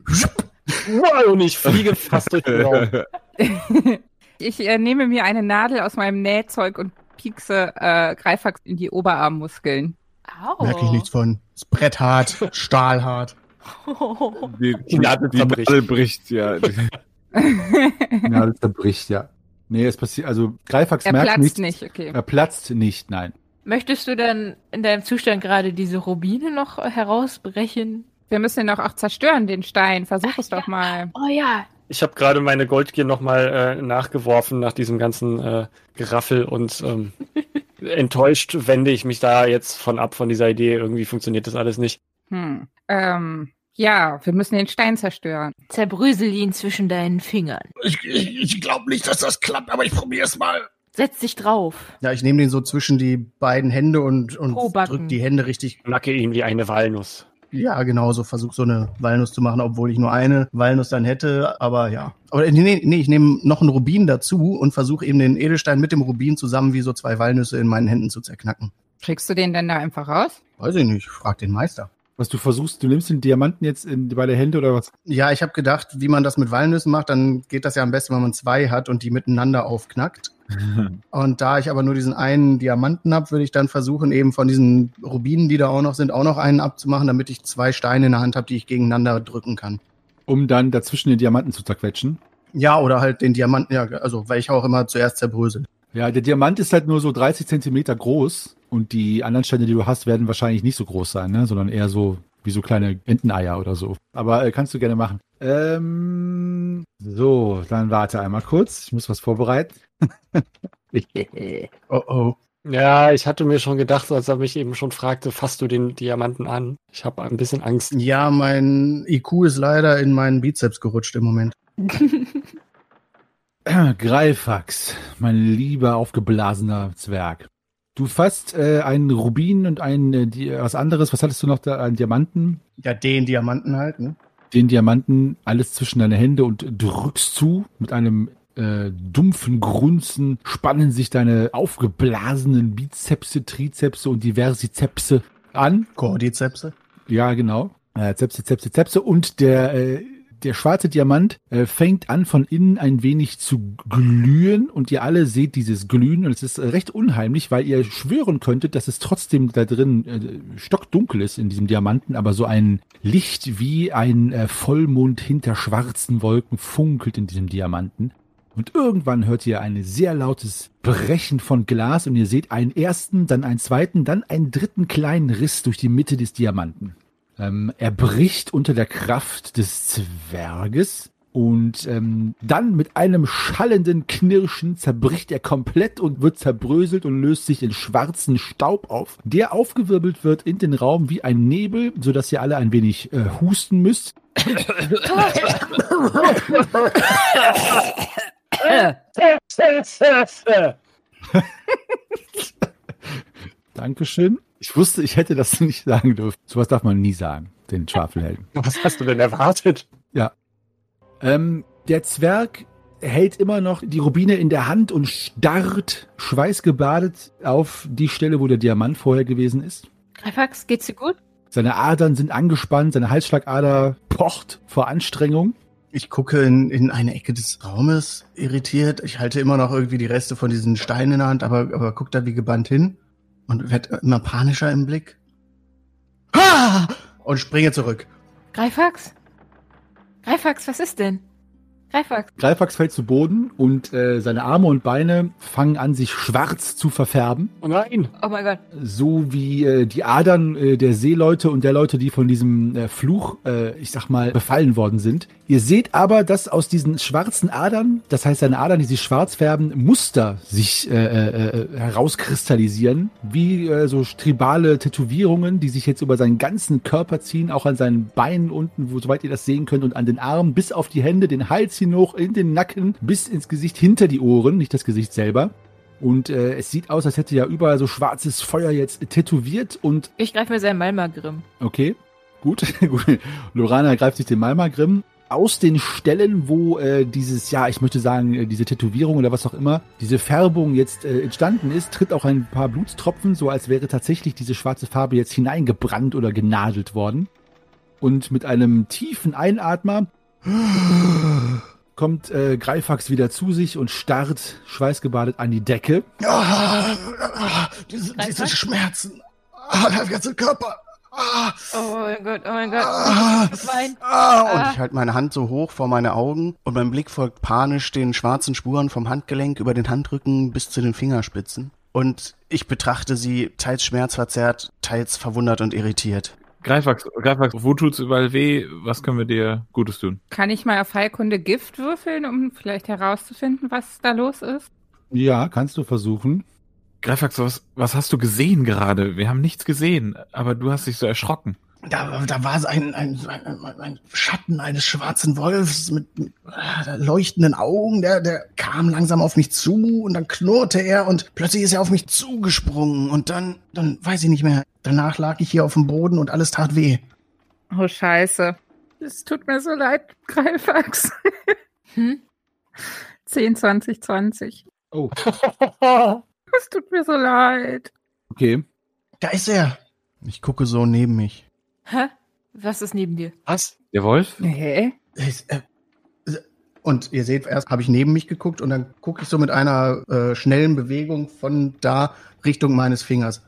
Wow, und ich fliege fast durch den Raum. Ich äh, nehme mir eine Nadel aus meinem Nähzeug und piekse äh, Greifax in die Oberarmmuskeln. Au. Merke ich nichts von. Ist bretthart, stahlhart. Die, Die Nadel die zerbricht. Nadel bricht, ja. Ja, das zerbricht, ja. Nee, es passiert, also Greifax Er merkt platzt nichts. nicht, okay. Er platzt nicht, nein. Möchtest du dann in deinem Zustand gerade diese Rubine noch herausbrechen? Wir müssen ihn doch auch zerstören, den Stein. Versuch es doch mal. Oh ja. Ich habe gerade meine Goldgier nochmal äh, nachgeworfen nach diesem ganzen äh, Geraffel und ähm, enttäuscht wende ich mich da jetzt von ab von dieser Idee. Irgendwie funktioniert das alles nicht. Hm. Ähm, ja, wir müssen den Stein zerstören. Zerbrösel ihn zwischen deinen Fingern. Ich, ich, ich glaube nicht, dass das klappt, aber ich probiere es mal. Setz dich drauf. Ja, ich nehme den so zwischen die beiden Hände und, und drück die Hände richtig. Nacke ihn wie eine Walnuss. Ja, genau, so versuch so eine Walnuss zu machen, obwohl ich nur eine Walnuss dann hätte, aber ja. Aber nee, nee, nee ich nehme noch einen Rubin dazu und versuche eben den Edelstein mit dem Rubin zusammen wie so zwei Walnüsse in meinen Händen zu zerknacken. Kriegst du den denn da einfach raus? Weiß ich nicht, frag den Meister. Was du versuchst, du nimmst den Diamanten jetzt in beide Hände oder was? Ja, ich habe gedacht, wie man das mit Walnüssen macht, dann geht das ja am besten, wenn man zwei hat und die miteinander aufknackt. Und da ich aber nur diesen einen Diamanten habe, würde ich dann versuchen, eben von diesen Rubinen, die da auch noch sind, auch noch einen abzumachen, damit ich zwei Steine in der Hand habe, die ich gegeneinander drücken kann. Um dann dazwischen den Diamanten zu zerquetschen. Ja, oder halt den Diamanten, ja, also weil ich auch immer zuerst zerbrösel. Ja, der Diamant ist halt nur so 30 Zentimeter groß und die anderen Steine, die du hast, werden wahrscheinlich nicht so groß sein, ne? sondern eher so wie so kleine Enteneier oder so. Aber äh, kannst du gerne machen. Ähm, so, dann warte einmal kurz. Ich muss was vorbereiten. Oh oh. Ja, ich hatte mir schon gedacht, als er mich eben schon fragte, fasst du den Diamanten an? Ich habe ein bisschen Angst. Ja, mein IQ ist leider in meinen Bizeps gerutscht im Moment. Greifax, mein lieber aufgeblasener Zwerg. Du fasst äh, einen Rubin und ein äh, die, was anderes. Was hattest du noch da? Einen Diamanten? Ja, den Diamanten halt, ne? Den Diamanten alles zwischen deine Hände und drückst zu. Mit einem äh, dumpfen Grunzen spannen sich deine aufgeblasenen Bizepse, Trizepse und Diversizepse an. Kordizepse. Ja, genau. Äh, Zepse, Zepse, Zepse. Und der, äh, der schwarze Diamant äh, fängt an, von innen ein wenig zu glühen. Und ihr alle seht dieses Glühen. Und es ist äh, recht unheimlich, weil ihr schwören könntet, dass es trotzdem da drin äh, stockdunkel ist in diesem Diamanten. Aber so ein Licht wie ein äh, Vollmond hinter schwarzen Wolken funkelt in diesem Diamanten. Und irgendwann hört ihr ein sehr lautes Brechen von Glas und ihr seht einen ersten, dann einen zweiten, dann einen dritten kleinen Riss durch die Mitte des Diamanten. Ähm, er bricht unter der Kraft des Zwerges und ähm, dann mit einem schallenden Knirschen zerbricht er komplett und wird zerbröselt und löst sich in schwarzen Staub auf, der aufgewirbelt wird in den Raum wie ein Nebel, sodass ihr alle ein wenig äh, husten müsst. Dankeschön. Ich wusste, ich hätte das nicht sagen dürfen. Sowas darf man nie sagen, den Schwafelhelden. Was hast du denn erwartet? Ja. Ähm, der Zwerg hält immer noch die Rubine in der Hand und starrt schweißgebadet auf die Stelle, wo der Diamant vorher gewesen ist. Greifax, geht's dir gut? Seine Adern sind angespannt, seine Halsschlagader pocht vor Anstrengung. Ich gucke in, in eine Ecke des Raumes, irritiert. Ich halte immer noch irgendwie die Reste von diesen Steinen in der Hand, aber, aber guck da wie gebannt hin und werde immer panischer im Blick. Ah! Und springe zurück. Greifax? Greifax, was ist denn? Greifax. Greifax fällt zu Boden und äh, seine Arme und Beine fangen an, sich schwarz zu verfärben. Oh nein. Oh mein Gott. So wie äh, die Adern äh, der Seeleute und der Leute, die von diesem äh, Fluch, äh, ich sag mal, befallen worden sind. Ihr seht aber, dass aus diesen schwarzen Adern, das heißt seine Adern, die sich schwarz färben, Muster sich äh, äh, äh, herauskristallisieren, wie äh, so tribale Tätowierungen, die sich jetzt über seinen ganzen Körper ziehen, auch an seinen Beinen unten, wo soweit ihr das sehen könnt, und an den Armen bis auf die Hände, den Hals hinauf, in den Nacken, bis ins Gesicht, hinter die Ohren, nicht das Gesicht selber. Und äh, es sieht aus, als hätte ja überall so schwarzes Feuer jetzt tätowiert und Ich greife mir seinen Malmagrim. Okay, gut. gut. Lorana greift sich den Malmagrim aus den Stellen, wo äh, dieses, ja, ich möchte sagen, äh, diese Tätowierung oder was auch immer, diese Färbung jetzt äh, entstanden ist, tritt auch ein paar Blutstropfen, so als wäre tatsächlich diese schwarze Farbe jetzt hineingebrannt oder genadelt worden. Und mit einem tiefen Einatmer kommt äh, Greifax wieder zu sich und starrt schweißgebadet an die Decke. Ah, ah, diese, diese Schmerzen. Ah, der ganze Körper. Ah, Oh mein Gott, oh mein Gott. ah, ah. Und Ah. ich halte meine Hand so hoch vor meine Augen und mein Blick folgt panisch den schwarzen Spuren vom Handgelenk über den Handrücken bis zu den Fingerspitzen. Und ich betrachte sie teils schmerzverzerrt, teils verwundert und irritiert. Greifax, Greifax, wo tut's überall weh? Was können wir dir Gutes tun? Kann ich mal auf Heilkunde Gift würfeln, um vielleicht herauszufinden, was da los ist? Ja, kannst du versuchen. Greifax, was, was hast du gesehen gerade? Wir haben nichts gesehen, aber du hast dich so erschrocken. Da, da war ein, ein, ein, ein Schatten eines schwarzen Wolfs mit, mit äh, leuchtenden Augen, der, der kam langsam auf mich zu und dann knurrte er und plötzlich ist er auf mich zugesprungen und dann, dann weiß ich nicht mehr. Danach lag ich hier auf dem Boden und alles tat weh. Oh, scheiße. Es tut mir so leid, Greifax. Hm? 10, 20, 20. Oh, Es tut mir so leid. okay. Da ist er. Ich gucke so neben mich. Hä? Was ist neben dir? Was? Der Wolf? Hä? Es, äh, Und ihr seht, erst habe ich neben mich geguckt und dann gucke ich so mit einer äh, schnellen Bewegung von da Richtung meines Fingers.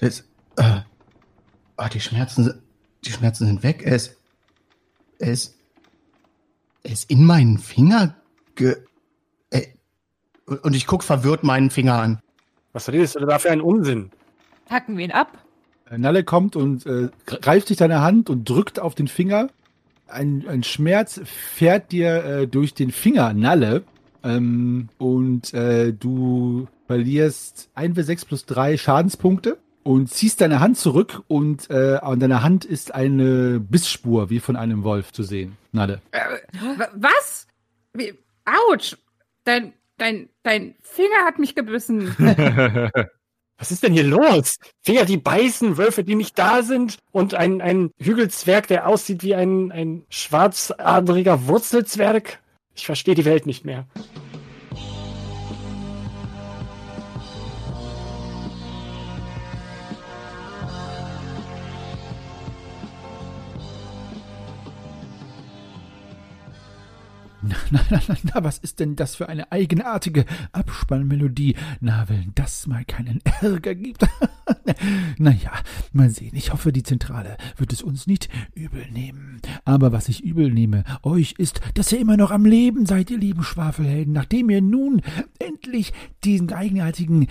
Das, äh, ah, die Schmerzen, sind- die Schmerzen sind weg. Er ist, er ist, er ist in meinen Finger ge, äh, und ich guck verwirrt meinen Finger an. Was redest du da für einen Unsinn? Hacken wir ihn ab? Äh, Nalle kommt und äh, greift dich deine Hand und drückt auf den Finger. Ein, ein Schmerz fährt dir äh, durch den Finger, Nalle. Ähm, und äh, du verlierst 1w6 plus 3 Schadenspunkte und ziehst deine Hand zurück und äh, an deiner Hand ist eine Bissspur wie von einem Wolf zu sehen. Nalle. Äh, wa- was? Wie, Autsch! Dein, dein, dein Finger hat mich gebissen. Was ist denn hier los? Finger, die beißen, Wölfe, die nicht da sind und ein, ein Hügelzwerg, der aussieht wie ein, ein schwarzadriger Wurzelzwerg. Ich verstehe die Welt nicht mehr. Na, na, na, na, was ist denn das für eine eigenartige Abspannmelodie? Na, wenn das mal keinen Ärger gibt. na ja, mal sehen. Ich hoffe, die Zentrale wird es uns nicht übel nehmen. Aber was ich übel nehme euch ist, dass ihr immer noch am Leben seid, ihr lieben Schwafelhelden, nachdem ihr nun endlich diesen eigenartigen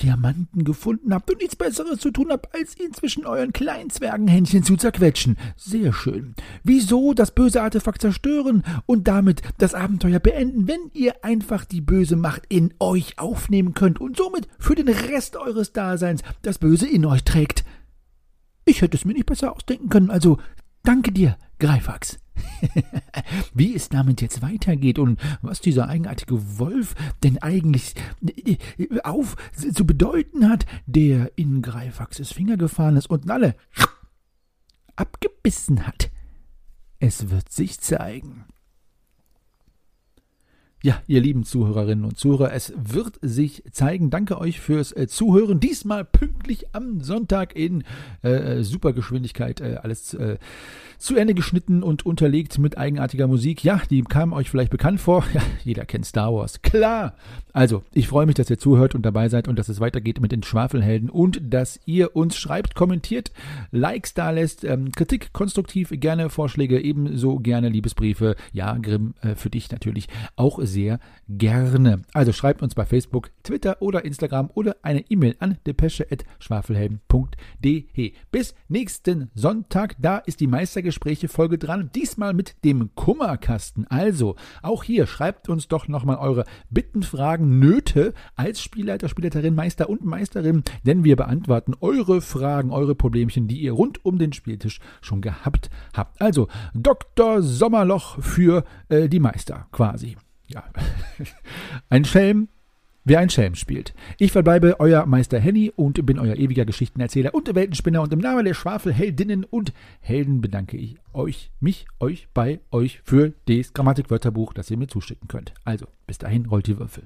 Diamanten gefunden habt und nichts Besseres zu tun habt, als ihn zwischen euren kleinen Zwergenhändchen zu zerquetschen. Sehr schön. Wieso das böse Artefakt zerstören und damit das Abenteuer beenden, wenn ihr einfach die böse Macht in euch aufnehmen könnt und somit für den Rest eures Daseins das Böse in euch trägt? Ich hätte es mir nicht besser ausdenken können, also danke dir, Greifax. Wie es damit jetzt weitergeht und was dieser eigenartige Wolf denn eigentlich äh, auf zu bedeuten hat, der in Greifaxes Finger gefahren ist und alle abgebissen hat. Es wird sich zeigen. Ja, ihr lieben Zuhörerinnen und Zuhörer, es wird sich zeigen. Danke euch fürs äh, Zuhören. Diesmal pünktlich am Sonntag in äh, Supergeschwindigkeit äh, alles äh, zu Ende geschnitten und unterlegt mit eigenartiger Musik. Ja, die kam euch vielleicht bekannt vor. Ja, jeder kennt Star Wars. Klar. Also, ich freue mich, dass ihr zuhört und dabei seid und dass es weitergeht mit den Schwafelhelden und dass ihr uns schreibt, kommentiert, Likes da lässt, ähm, Kritik konstruktiv, gerne Vorschläge, ebenso gerne Liebesbriefe. Ja, Grimm, äh, für dich natürlich auch sehr gerne. Also schreibt uns bei Facebook, Twitter oder Instagram oder eine E-Mail an depesche.schwafelhelden.de. Bis nächsten Sonntag, da ist die Meistergespräche Folge dran, diesmal mit dem Kummerkasten. Also, auch hier schreibt uns doch nochmal eure Bitten, Fragen, Nöte als Spielleiter, Spielleiterin, Meister und Meisterin, denn wir beantworten eure Fragen, eure Problemchen, die ihr rund um den Spieltisch schon gehabt habt. Also, Dr. Sommerloch für äh, die Meister quasi ja, ein Schelm, wer ein Schelm spielt. Ich verbleibe euer Meister Henny und bin euer ewiger Geschichtenerzähler und Weltenspinner und im Namen der Schwafelheldinnen und Helden bedanke ich euch, mich, euch, bei euch für das Grammatikwörterbuch, das ihr mir zuschicken könnt. Also, bis dahin, rollt die Würfel.